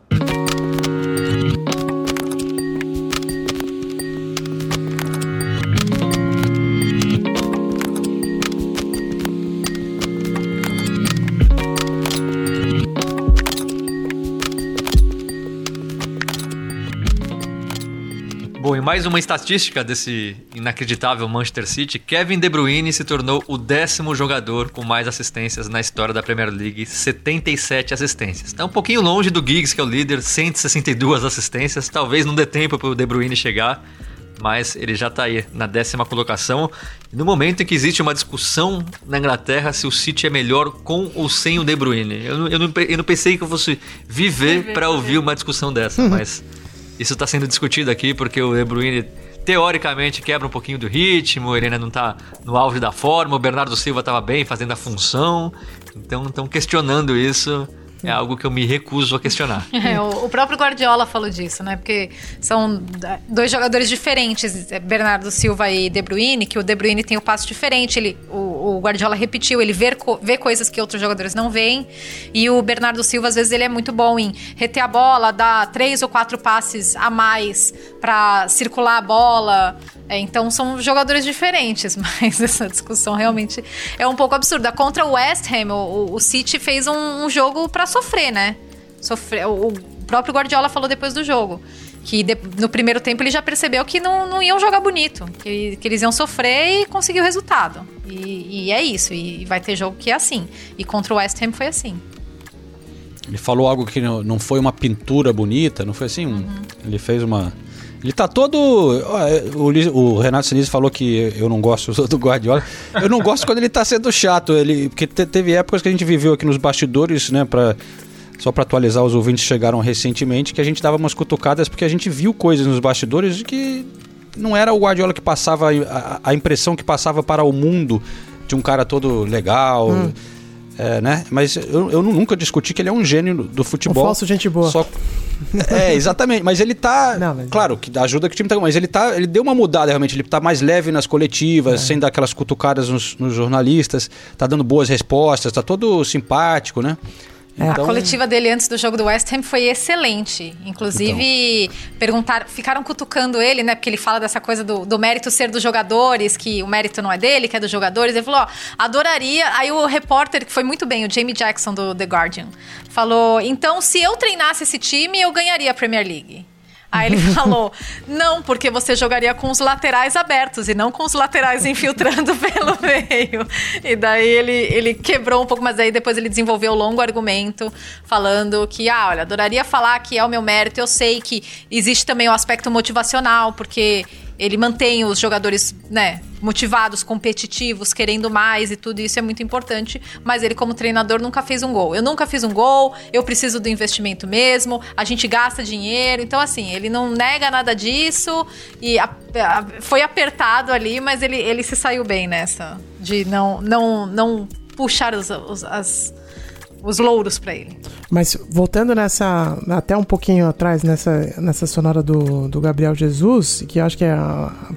Mais uma estatística desse inacreditável Manchester City, Kevin De Bruyne se tornou o décimo jogador com mais assistências na história da Premier League, 77 assistências. Está um pouquinho longe do Giggs, que é o líder, 162 assistências. Talvez não dê tempo para o De Bruyne chegar, mas ele já está aí na décima colocação. No momento em que existe uma discussão na Inglaterra se o City é melhor com ou sem o De Bruyne. Eu, não- eu, não, eu não pensei que eu fosse viver para ouvir uma discussão dessa, mas isso está sendo discutido aqui porque o De Bruyne teoricamente quebra um pouquinho do ritmo, ele ainda não está no auge da forma, o Bernardo Silva estava bem fazendo a função, então estão questionando isso. É algo que eu me recuso a questionar. É, o, próprio Guardiola falou disso, né? Porque são é, dois jogadores diferentes, é, Bernardo Silva e De Bruyne, que o De Bruyne tem o passo diferente. Ele, o, o Guardiola repetiu, ele vê, vê coisas que outros jogadores não veem. E o Bernardo Silva, às vezes, ele é muito bom em reter a bola, dar três ou quatro passes a mais para circular a bola. É, então são jogadores diferentes, mas essa discussão realmente é um pouco absurda. Contra o West Ham, o, o City fez um, um jogo para sofrer, né? Sofrer, o, o próprio Guardiola falou depois do jogo. Que no primeiro tempo ele já percebeu que não, não iam jogar bonito, que, que eles iam sofrer e conseguiu o resultado. E, e é isso, e vai ter jogo que é assim. E contra o West Ham foi assim. Ele falou algo que não não foi uma pintura bonita, não foi assim? Um- Ele fez uma. Ele tá todo. é, O, o Renato Sinise falou que eu não gosto do Guardiola. Eu não gosto quando ele tá sendo chato. Ele, porque te- teve épocas que a gente viveu aqui nos bastidores, né? Pra, só para atualizar, os ouvintes chegaram recentemente, que a gente dava umas cutucadas porque a gente viu coisas nos bastidores de que não era o Guardiola que passava a, a- impressão que passava para o mundo de um cara todo legal. é, né? Mas eu, eu nunca discuti que ele é um gênio do futebol. Um falso gente boa. Só... É, exatamente. Mas ele tá. Não, mas- Claro, que ajuda que o time tá. Mas ele tá. Ele deu uma mudada realmente. Ele tá mais leve nas coletivas, É. sem dar aquelas cutucadas nos, nos jornalistas. Tá dando boas respostas, tá todo simpático, né? É. A coletiva dele antes do jogo do West Ham foi excelente. Inclusive, perguntaram, ficaram cutucando ele, né? Porque ele fala dessa coisa do, do mérito ser dos jogadores, que o mérito não é dele, que é dos jogadores. Ele falou, ó, adoraria. Aí o repórter, que foi muito bem, o Jamie Jackson do The Guardian, falou: então, se eu treinasse esse time, eu ganharia a Premier League. Aí ele falou: não, porque você jogaria com os laterais abertos e não com os laterais infiltrando pelo meio. E daí ele, ele quebrou um pouco, mas aí depois ele desenvolveu um longo argumento falando que, ah, olha, adoraria falar que é o meu mérito. Eu sei que existe também o aspecto motivacional, porque ele mantém os jogadores, né, motivados, competitivos, querendo mais e tudo isso é muito importante. Mas ele, como treinador, nunca fez um gol. Eu nunca fiz um gol, eu preciso do investimento mesmo, a gente gasta dinheiro. Então, assim, ele não nega nada disso e a- a- foi apertado ali, mas ele, ele se saiu bem nessa, de não, não, não puxar os, os, as- os louros pra ele. Mas voltando nessa. até um pouquinho atrás, nessa, nessa sonora do, do Gabriel Jesus, que eu acho que é,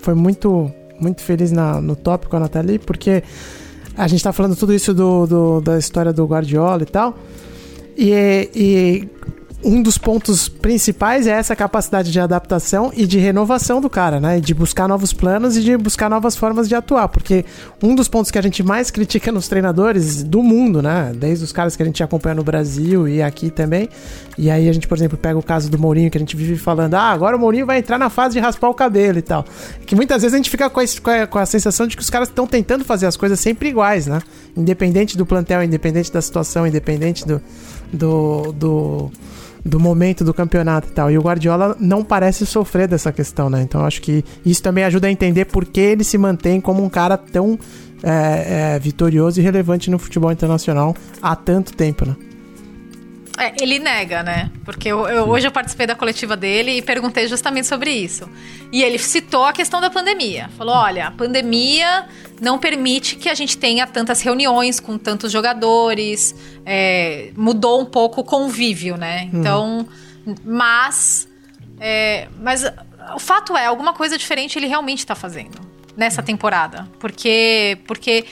foi muito, muito feliz na- no tópico a Nathalie, porque a gente tá falando tudo isso do, do- da história do Guardiola e tal. E, e um dos pontos principais é essa capacidade de adaptação e de renovação do cara, né? De buscar novos planos e de buscar novas formas de atuar. Porque um dos pontos que a gente mais critica nos treinadores do mundo, né? Desde os caras que a gente acompanha no Brasil e aqui também. E aí a gente, por exemplo, pega o caso do Mourinho, que a gente vive falando, ah, agora o Mourinho vai entrar na fase de raspar o cabelo e tal. Que muitas vezes a gente fica com a, com a- com a sensação de que os caras estão tentando fazer as coisas sempre iguais, né? Independente do plantel, independente da situação, independente do, do, do, do momento do campeonato e tal. E o Guardiola não parece sofrer dessa questão, né? Então acho que isso também ajuda a entender por que ele se mantém como um cara tão é, é, vitorioso e relevante no futebol internacional há tanto tempo, né? É, ele nega, né? Porque eu, eu- hoje eu participei da coletiva dele e perguntei justamente sobre isso. E ele citou a questão da pandemia. Falou: olha, a pandemia não permite que a gente tenha tantas reuniões com tantos jogadores, é, mudou um pouco o convívio, né? Então, mas. é, mas o fato é, alguma coisa diferente ele realmente está fazendo. nessa temporada. Porque, porque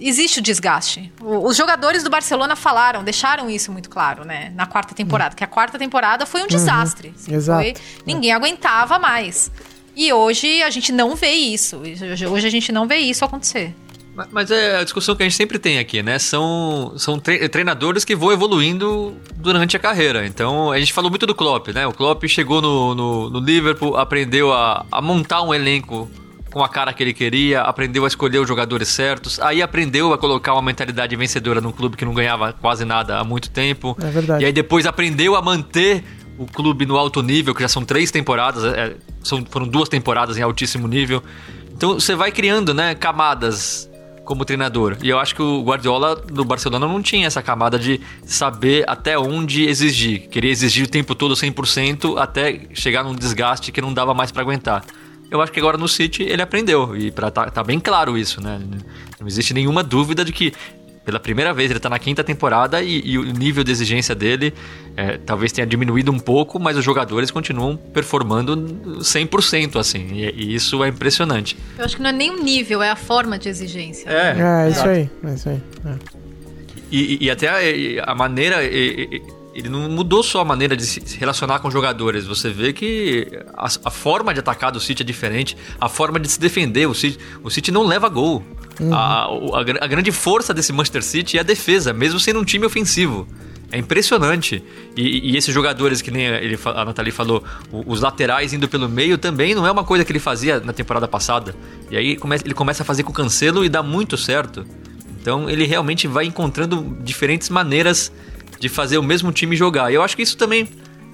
existe o desgaste. O- Os jogadores do Barcelona falaram, deixaram isso muito claro, né? Na quarta temporada. Que a quarta temporada foi um desastre. assim, Exato. foi- ninguém aguentava mais. E hoje a gente não vê isso. Hoje hoje a gente não vê isso acontecer. Ma- Mas é a discussão que a gente sempre tem aqui, né? São, são tre- treinadores que vão evoluindo durante a carreira. Então, a gente falou muito do Klopp, né? O Klopp chegou no, no, no Liverpool, aprendeu a, a montar um elenco com a cara que ele queria, aprendeu a escolher os jogadores certos, aí aprendeu a colocar uma mentalidade vencedora num clube que não ganhava quase nada há muito tempo. É verdade. E aí depois aprendeu a manter o clube no alto nível, que já são três temporadas, é, são, foram duas temporadas em altíssimo nível. Então você vai criando, né, camadas como treinador. E eu acho que o Guardiola do Barcelona não tinha essa camada de saber até onde exigir. Queria exigir o tempo todo 100% até chegar num desgaste que não dava mais pra aguentar. Eu acho que agora no City ele aprendeu. E pra tá, tá bem claro isso, né? Não existe nenhuma dúvida de que pela primeira vez ele tá na quinta temporada e, e o nível de exigência dele é, talvez tenha diminuído um pouco, mas os jogadores continuam performando 100% assim. E, e isso é impressionante. Eu acho que não é nem o nível, é a forma de exigência. É, isso aí. É isso aí. é. E, e- e até a, a maneira. Ele não mudou só a maneira de se relacionar com os jogadores. Você vê que a, a forma de atacar do City é diferente, a forma de se defender. O City, o City não leva gol. A, o- a, gra- a grande força desse Manchester City é a defesa, mesmo sendo um time ofensivo. É impressionante. E, e esses jogadores, que nem ele, a Nathalie falou, os laterais indo pelo meio também não é uma coisa que ele fazia na temporada passada. E aí ele começa a fazer com o Cancelo e dá muito certo. Então ele realmente vai encontrando diferentes maneiras de fazer o mesmo time jogar. E eu acho que isso também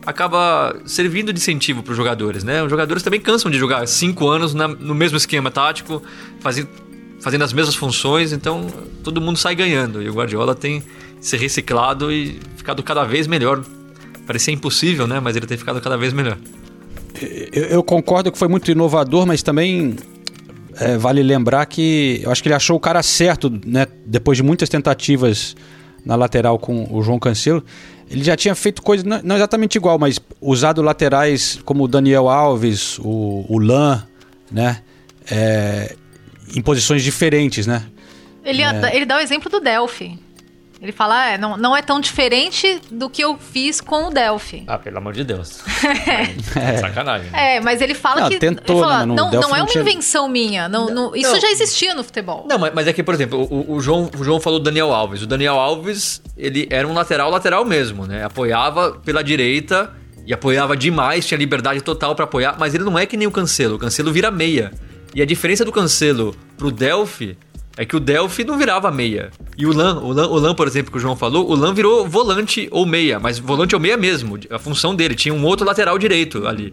acaba servindo de incentivo para os jogadores, né? Os jogadores também cansam de jogar cinco anos na- no mesmo esquema tático, fazendo, fazendo as mesmas funções, então todo mundo sai ganhando. E o Guardiola tem se reciclado e ficado cada vez melhor. Parecia impossível, né? Mas ele tem ficado cada vez melhor. Eu, eu concordo que foi muito inovador, mas também é, vale lembrar que eu acho que ele achou o cara certo, né? Depois de muitas tentativas na lateral com o João Cancelo. Ele já tinha feito coisas, não exatamente igual, mas usado laterais como o Daniel Alves, o, o Lan, né? É, em posições diferentes, né? Ele, ele dá o exemplo do Delphi. Ele fala, é, não, não é tão diferente do que eu fiz com o Delphi. Ah, pelo amor de Deus. Sacanagem. É, mas ele fala Não, que. tentou, ele fala, né, não, não é uma tinha- invenção minha. Não, não- isso não. já existia no futebol. Não, mas, mas é que, por exemplo, o, o João, o João falou do Daniel Alves. O Daniel Alves, ele era um lateral, lateral mesmo, né? Apoiava pela direita e apoiava demais, tinha liberdade total pra apoiar, mas ele não é que nem o Cancelo. O Cancelo vira meia. E a diferença do Cancelo pro Delphi é que o Delphi não virava meia. E o Lan, o Lan, o Lan, por exemplo, que o João falou, o Lan virou volante ou meia, mas volante ou meia mesmo, a função dele. Tinha um outro lateral direito ali.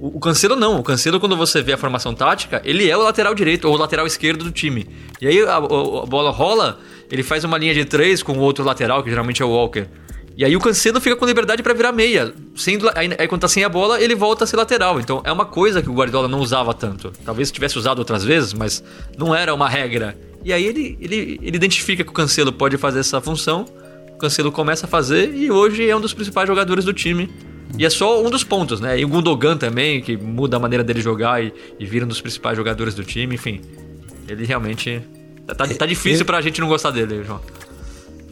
O, Cancelo não. O Cancelo, quando você vê a formação tática, ele é o lateral direito ou o lateral esquerdo do time. E aí a, a- a bola rola, ele faz uma linha de três com o outro lateral, que geralmente é o Walker. E aí o Cancelo fica com liberdade pra virar meia. Sendo, aí, quando tá sem a bola, ele volta a ser lateral. Então é uma coisa que o Guardiola não usava tanto. Talvez tivesse usado outras vezes, mas não era uma regra. E aí ele, ele, ele identifica que o Cancelo pode fazer essa função. O Cancelo começa a fazer e hoje é um dos principais jogadores do time. E é só um dos pontos, né? E o Gundogan também, que muda a maneira dele jogar e, e vira um dos principais jogadores do time, enfim. Ele realmente. Tá, tá, tá difícil ele- pra gente não gostar dele, João.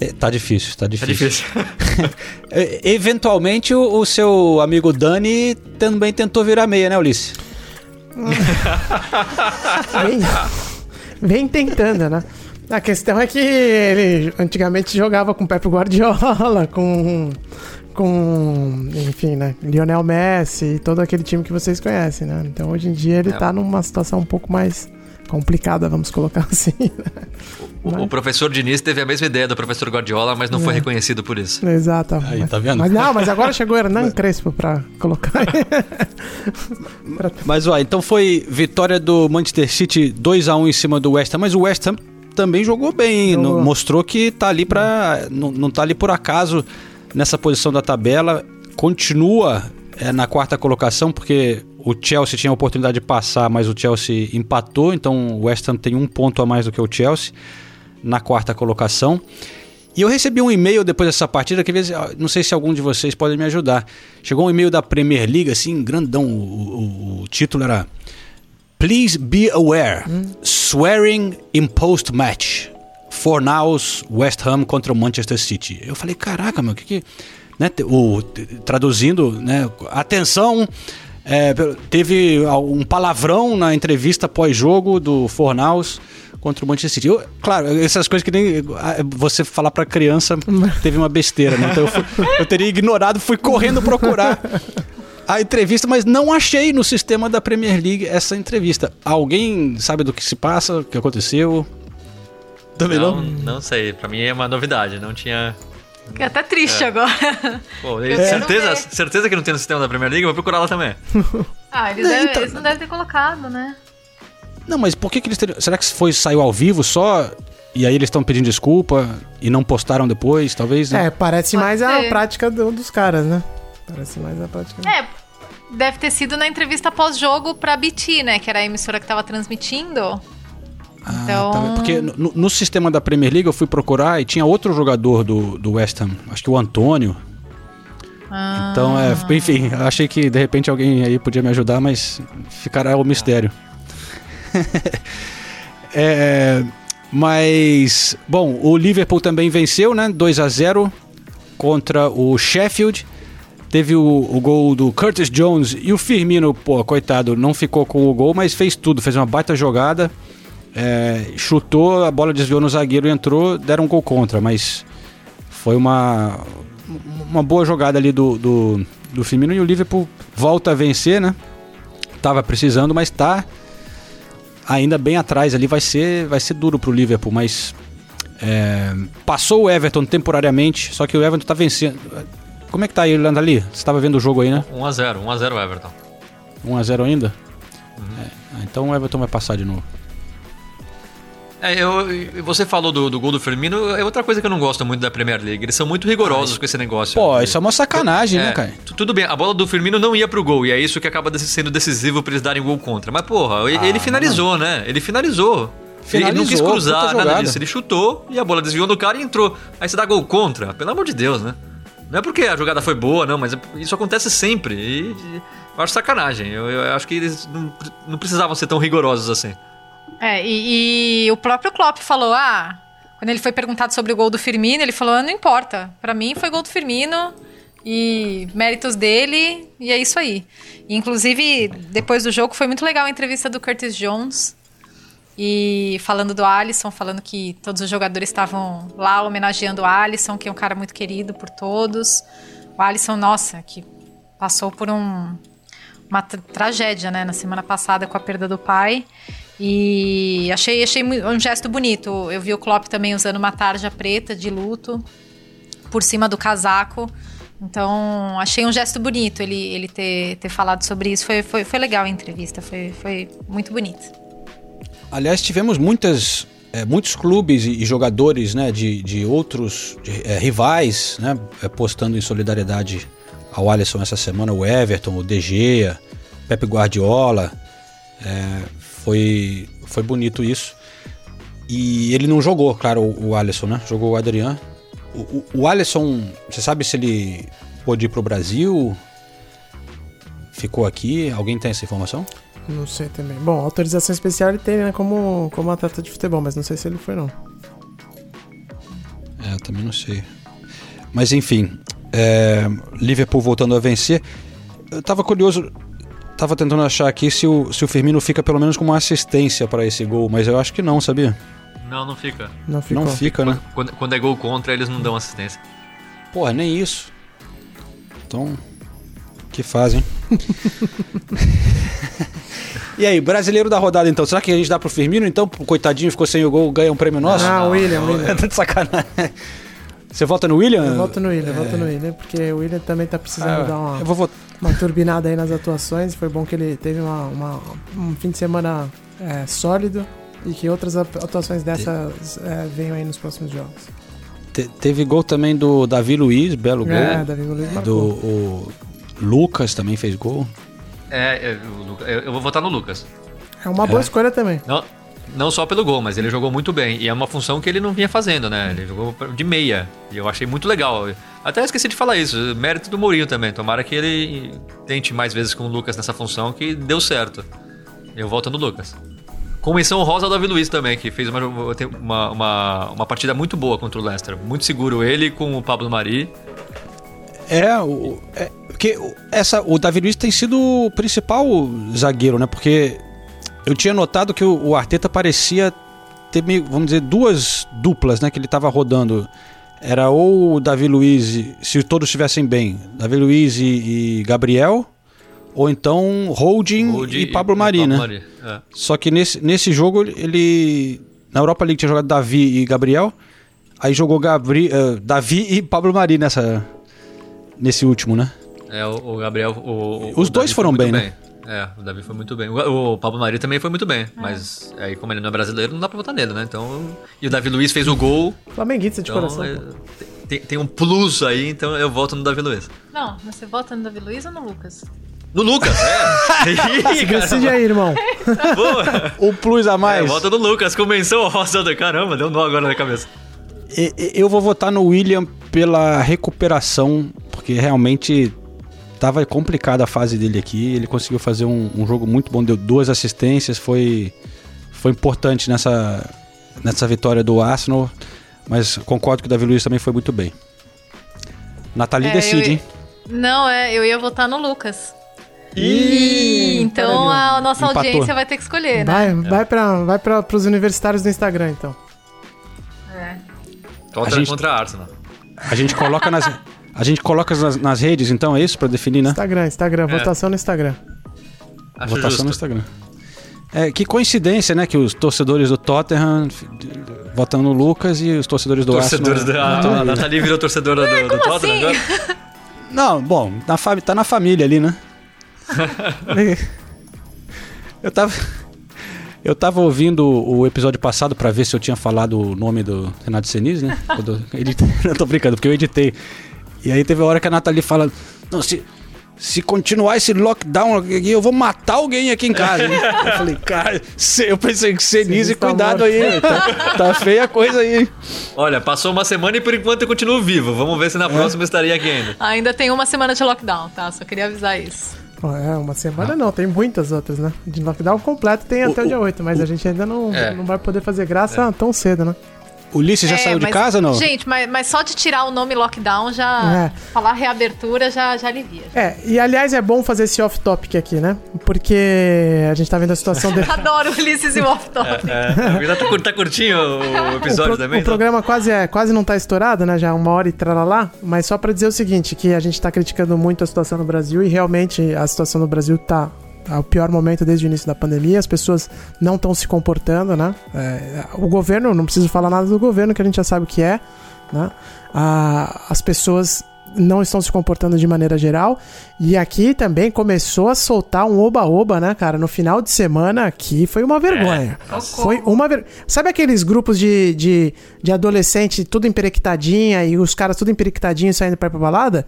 É, tá difícil, tá Tá difícil. difícil. É, Eventualmente o, o seu amigo Dani também tentou virar meia, né, Ulisses? Vem, vem tentando, né? A questão é que ele antigamente jogava com Pepe Guardiola, com. com. enfim, né? Lionel Messi e todo aquele time que vocês conhecem, né? Então hoje em dia ele É. tá numa situação um pouco mais complicada, vamos colocar assim. né? O, o professor Diniz teve a mesma ideia do professor Guardiola, mas não foi reconhecido por isso. Exato. Aí, mas, tá vendo? Mas não, mas agora chegou Hernan Crespo pra colocar. Mas ó, então foi vitória do Manchester City 2 a 1 em cima do West Ham, mas o West Ham também jogou bem? Jogou. No- mostrou que tá ali para não, não tá ali por acaso nessa posição da tabela, continua é, na quarta colocação porque o Chelsea tinha a oportunidade de passar, mas o Chelsea empatou, então o West Ham tem um ponto a mais do que o Chelsea na quarta colocação. E eu recebi um e-mail depois dessa partida que vezes, não sei se algum de vocês pode me ajudar. Chegou um e-mail da Premier League, assim, grandão. O, o- o título era Please be aware. Swearing in post-match. For now's West Ham contra o Manchester City. Eu falei, caraca, meu, o que que... Né, o, traduzindo, né, atenção, é, teve um palavrão na entrevista pós-jogo do Fornaus contra o Manchester City. Eu, claro, essas coisas que nem você falar pra criança teve uma besteira, né? Então eu, fui- eu teria ignorado, fui correndo procurar a entrevista, mas não achei no sistema da Premier League essa entrevista. Alguém sabe do que se passa, o que aconteceu? Também Não, não? não sei. Pra mim é uma novidade. Não tinha. Fiquei até triste É. agora. Pô, quero certeza, certeza que não tem no sistema da Premier League, vou procurar lá também. Ah, eles, Não, devem- então- eles não devem ter colocado, né? Não, mas por que, que eles teriam. Será que foi saiu ao vivo só? E aí eles estão pedindo desculpa e não postaram depois, talvez? né? É, parece Pode mais a ser. prática do- dos caras, né? Parece mais a prática. É, deve ter sido na entrevista pós-jogo pra BT, né? Que era a emissora que tava transmitindo. Ah, então- tá, porque no, no sistema da Premier League eu fui procurar e tinha outro jogador do, do West Ham, acho que o Antônio. Ah. Então, é, enfim, achei que de repente alguém aí podia me ajudar, mas ficará o mistério. É, mas, bom, o Liverpool também venceu, né? 2 a 0 contra o Sheffield. Teve o, o gol do Curtis Jones e o Firmino, pô, coitado, não ficou com o gol, mas fez tudo, fez uma baita jogada. É, chutou, a bola desviou no zagueiro e entrou, deram um gol contra, mas foi uma, uma boa jogada ali do, do, do Firmino e o Liverpool volta a vencer, né? Tava precisando, mas tá ainda bem atrás ali, vai ser, vai ser duro pro Liverpool, mas é, passou o Everton temporariamente, só que o Everton tá vencendo. Como é que tá aí, Irlanda ali? Você tava vendo o jogo aí, né? 1x0, 1x0 Everton. 1x0 ainda? É, então o Everton vai passar de novo. É, eu, você falou do, do gol do Firmino, é outra coisa que eu não gosto muito da Premier League. Eles são muito rigorosos com esse negócio. Pô, isso é uma sacanagem, né, É, cara? tu- Tudo bem, a bola do Firmino não ia pro gol, e é isso que acaba sendo decisivo pra eles darem gol contra. Mas, porra, ele- ele finalizou, né? Ele finalizou. Ele- ele não quis Ah, Finalizou, cruzar nada disso. Ele chutou e a bola desviou no cara e entrou. Aí você dá gol contra. Pelo amor de Deus, né? Não é porque a jogada foi boa, não, mas isso acontece sempre. E, e eu acho sacanagem. Eu, eu acho que eles não, não precisavam ser tão rigorosos assim. É, e, e o próprio Klopp falou, ah, quando ele foi perguntado sobre o gol do Firmino, ele falou, ah, não importa, pra mim foi gol do Firmino e méritos dele, e é isso aí. E, inclusive, depois do jogo, foi muito legal a entrevista do Curtis Jones, e falando do Alisson, falando que todos os jogadores estavam lá homenageando o Alisson, que é um cara muito querido por todos. O Alisson, nossa, que passou por um, uma tra- tragédia, né, na semana passada com a perda do pai. E achei, achei um gesto bonito. Eu vi o Klopp também usando uma tarja preta de luto por cima do casaco. Então, achei um gesto bonito ele, ele ter, ter falado sobre isso. Foi, foi, foi legal a entrevista, foi, foi muito bonito. Aliás, tivemos muitas, é, muitos clubes e, e jogadores né, de, de outros de, é, rivais né, é, postando em solidariedade ao Alisson essa semana. O Everton, o De Gea, Pepe Guardiola. É, foi, foi bonito isso. E ele não jogou, claro, o, o Alisson, né? Jogou o Adriano. O, o, o Alisson, você sabe se ele pôde ir pro Brasil? Ficou aqui? Alguém tem essa informação? Não sei também. Bom, autorização especial ele tem, né? Como, como atleta de futebol, mas não sei se ele foi, não. É, eu também não sei. Mas enfim, é, Liverpool voltando a vencer. Eu tava curioso, tava tentando achar aqui se o, se o Firmino fica pelo menos com uma assistência para esse gol, mas eu acho que não, sabia? Não, não fica. Não ficou. Não fica, né? Quando, quando é gol contra, eles não dão assistência. Porra, nem isso. Então, que fazem? e aí, brasileiro da rodada então, será que a gente dá pro Firmino então? O coitadinho ficou sem o gol, ganha um prêmio nosso? Ah, William, William. Tá de sacanagem. Você vota no William? Eu voto no William, eu voto no William, porque o William também tá precisando Ah, dar uma, eu vou votar. uma turbinada aí nas atuações. Foi bom que ele teve uma, uma- um fim de semana é, sólido e que outras atu- atuações dessas é, venham aí nos próximos jogos. Te- teve gol também do Davi Luiz, belo gol. É, Davi Luiz do o Lucas também fez gol. É, é, Luca- eu, eu vou votar no Lucas. É uma boa É. escolha também. Não, não só pelo gol, mas ele jogou muito bem. E é uma função que ele não vinha fazendo, né? Ele jogou de meia. E eu achei muito legal. Até esqueci de falar isso. Mérito do Mourinho também. Tomara que ele tente mais vezes com o Lucas nessa função, que deu certo. Eu voto no Lucas. Com menção rosa ao Davi Luiz também, que fez uma, uma, uma, uma partida muito boa contra o Leicester. Muito seguro ele com o Pablo Mari. É, o, é porque essa, o Davi Luiz tem sido o principal zagueiro, né? Porque eu tinha notado que o, o Arteta parecia ter, meio, vamos dizer, duas duplas, né? Que ele tava rodando. Era ou o Davi Luiz, se todos estivessem bem, Davi Luiz e, e Gabriel, ou então Holding, Rude e Pablo Mari, né? Mari, é. Só que nesse, nesse jogo ele. Na Europa League tinha jogado Davi e Gabriel. Aí jogou Gabri, eh, Davi e Pablo Mari nessa, nesse último, né? É, o, o Gabriel. O, Os o dois Davi foram foi muito bem, né? É, o Davi foi muito bem. O, o Pablo Mari também foi muito bem. Mas aí, como ele não é brasileiro, não dá pra votar nele, né? Então. E o Davi Luiz fez o gol. Flamenguista de Então, coração. é, tem, tem um plus aí, então eu voto no Davi Luiz. Não, mas você vota no Davi Luiz ou no Lucas? No Lucas, é! Ih, Se decide aí, irmão. boa. O plus a É, mais. voto no Lucas, com menção rosa do caramba, deu um nó agora na cabeça. Eu vou votar no William pela recuperação, porque realmente tava complicada a fase dele aqui. Ele conseguiu fazer um, um jogo muito bom, deu duas assistências, foi, foi importante nessa, nessa vitória do Arsenal. Mas concordo que o Davi Luiz também foi muito bem. Nathalie É, decide, eu- hein? Não, é, eu ia votar no Lucas. Ih, então a nossa Empatou. audiência vai ter que escolher, né? Vai, vai, pra, vai pra, pros universitários do Instagram, então. É. Tottenham gente- contra Arsenal. A gente coloca nas, a gente coloca nas, nas redes, então, é isso pra definir, né? Instagram, Instagram, É. votação no Instagram. Acho Votação justo. no Instagram. É, que coincidência, né? Que os torcedores do Tottenham votando no Lucas e os torcedores do Torcedores Arsenal. da. votando A ele. Nathalie virou torcedora do, do como Tottenham assim? agora? Não, bom, na fami- tá na família ali, né? eu tava. Eu tava ouvindo o episódio passado pra ver se eu tinha falado o nome do Renato Senise, né? Editei- não tô brincando, porque eu editei. E aí teve a hora que a Nathalie fala: Não, se, se continuar esse lockdown aqui, eu vou matar alguém aqui em casa. hein?" eu falei, cara, se- eu pensei que Senise, tá cuidado morto. aí. Tá, tá feia a coisa aí. Olha, passou uma semana e por enquanto eu continuo vivo. Vamos ver se É. na próxima eu estaria aqui ainda. Ainda tem uma semana de lockdown, tá? Só queria avisar isso. É, uma semana não, tem muitas outras, né? De lockdown completo tem até o, o- dia 8, mas a gente ainda não, É. não vai poder fazer graça tão cedo, né? Ulisses já É, saiu de mas- casa ou não? Gente, mas, mas só de tirar o nome lockdown já. É. Falar reabertura já, já alivia. É, e aliás é bom fazer esse off-topic aqui, né? Porque a gente tá vendo a situação dele. Adoro Ulisses e o off-top. É, tá, cur- tá curtinho o episódio o, pro- também? o programa quase, é, quase não tá estourado, né? Já uma hora e tralalá. Mas só pra dizer o seguinte, que a gente tá criticando muito a situação no Brasil e realmente a situação no Brasil tá tá o pior momento desde o início da pandemia. As pessoas não estão se comportando, né? É, o governo, não preciso falar nada do governo, que a gente já sabe o que é, né? Ah, as pessoas não estão se comportando de maneira geral. E aqui também começou a soltar um oba-oba, né, cara? No final de semana aqui foi uma vergonha. Foi uma vergonha. Sabe aqueles grupos de, de, de adolescente tudo emperequitadinha e os caras tudo emperequitadinho saindo pra ir pra balada?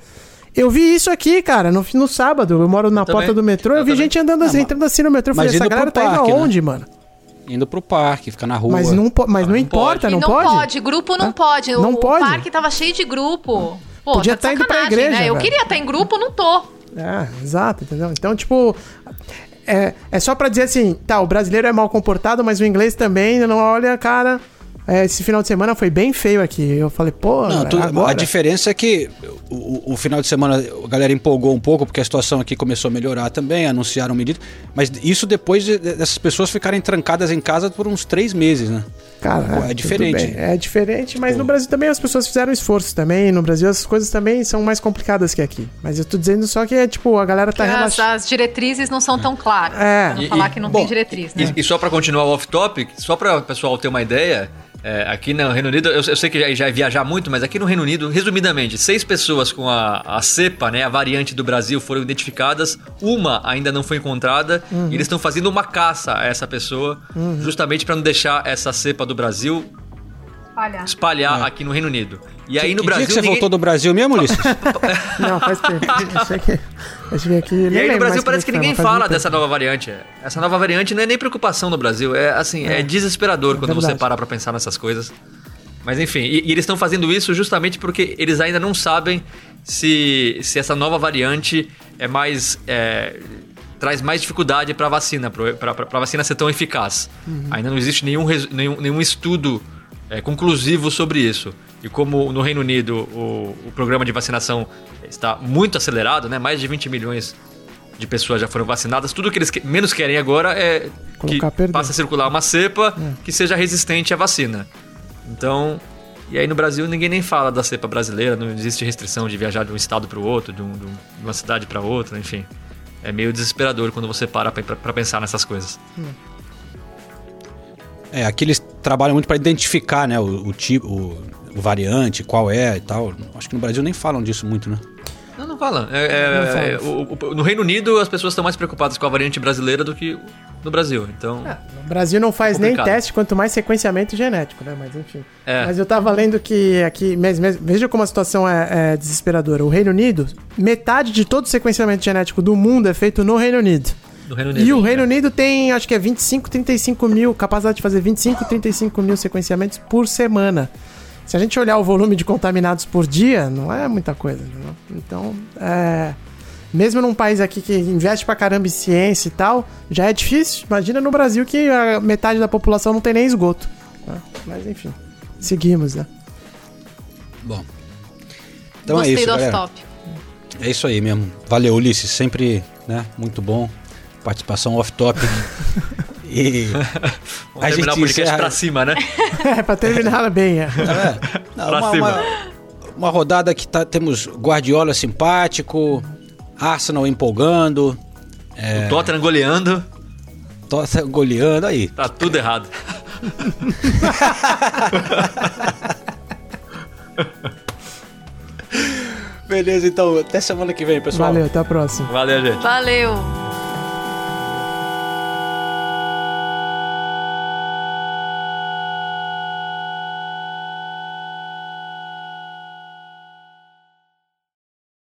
Eu vi isso aqui, cara, no, no sábado. Eu moro na também. porta do metrô. Eu, Eu vi também. gente andando assim, Ah, entrando assim no metrô. Eu mas falei, essa galera tá indo né? aonde, mano? Indo pro parque, ficar na rua. Mas não, po- mas não, não importa, pode. Não, não pode? pode, grupo não pode. Não o, pode? o parque tava cheio de grupo. Pô, Podia tá tá de indo pra igreja, né? Eu queria estar em grupo, não tô. É, exato, entendeu? Então, tipo, é, é só pra dizer assim, tá, o brasileiro é mal comportado, mas o inglês também, não olha, cara, é, esse final de semana foi bem feio aqui. Eu falei, pô, Não, tu- a diferença é que o, o- final de semana a galera empolgou um pouco, porque a situação aqui começou a melhorar também, anunciaram medidas. Mas isso depois de- dessas pessoas ficarem trancadas em casa por uns três meses, né? Cara, Pô, é tudo diferente. É diferente, mas Tipo- no Brasil também as pessoas fizeram esforço também. No Brasil as coisas também são mais complicadas que aqui. Mas eu tô dizendo só que é tipo, a galera tá as, relaxando. as diretrizes não são tão claras. É. Pra não E- falar e- que não bom, tem diretriz, né? E, e só pra continuar o off-topic, só pra o pessoal ter uma ideia, é, aqui no Reino Unido, eu, eu sei que já, já é viajar muito, mas aqui no Reino Unido, resumidamente, seis pessoas com a, a cepa, né, a variante do Brasil, foram identificadas, uma ainda não foi encontrada, Uhum. e eles estão fazendo uma caça a essa pessoa, justamente pra não deixar essa cepa do Brasil Olha. espalhar aqui no Reino Unido. E aí que, no que Brasil. dia que você ninguém- voltou do Brasil mesmo, Ulisses? Não, faz tempo. achei que. Achei que E aí no Brasil parece que ninguém fala dessa nova variante. Essa nova variante não é nem preocupação no Brasil, é assim, é, desesperador quando você verdade. para pra pensar nessas coisas. Mas enfim, e, e eles estão fazendo isso justamente porque eles ainda não sabem se, se essa nova variante é mais. é, traz mais dificuldade para a vacina, para a vacina ser tão eficaz. Ainda não existe nenhum, nenhum, nenhum estudo é, conclusivo sobre isso. E como no Reino Unido o, o programa de vacinação está muito acelerado, né? mais de 20 milhões de pessoas já foram vacinadas, tudo que eles que- menos querem agora é que Colocar perdão. passe a circular uma cepa que seja resistente à vacina. Então, e aí no Brasil ninguém nem fala da cepa brasileira, não existe restrição de viajar de um estado para o outro, de um- de uma cidade para outra, enfim. É meio desesperador quando você para para pensar nessas coisas. É, aqui eles trabalham muito para identificar, né, o, o tipo, o, o variante, qual é e tal. Acho que no Brasil nem falam disso muito, né? Não, fala. É, é, é, o- o- no Reino Unido as pessoas estão mais preocupadas com a variante brasileira do que no Brasil. Então, O Brasil não faz nem teste, quanto mais sequenciamento genético, né? Mas enfim. É. Mas eu tava lendo que aqui, mes- mes- veja como a situação é, é desesperadora. O Reino Unido, metade de todo o sequenciamento genético do mundo é feito no Reino Unido. Unido. E o né? Reino Unido tem, acho que é 25, 35 mil, capacidade de fazer 25, 35 mil sequenciamentos por semana. Se a gente olhar o volume de contaminados por dia, não é muita coisa. entendeu? Então, é, mesmo num país aqui que investe pra caramba em ciência e tal, já é difícil. Imagina no Brasil que a metade da população não tem nem esgoto. né? Mas enfim, seguimos, né? Bom. Então Gostei é isso, do galera. off-top. É isso aí mesmo. Valeu, Ulisses. Sempre, né, muito bom. Participação off-topic. e Vamos terminar o podcast pra cima, né? É, pra terminar bem. É. Não, Pra uma, cima. uma- uma rodada que tá, temos Guardiola simpático, Arsenal empolgando, O Tottenham goleando, Tottenham goleando aí. tá tudo errado. Beleza, então até semana que vem, pessoal. Valeu, até a próxima. Valeu, gente. Valeu.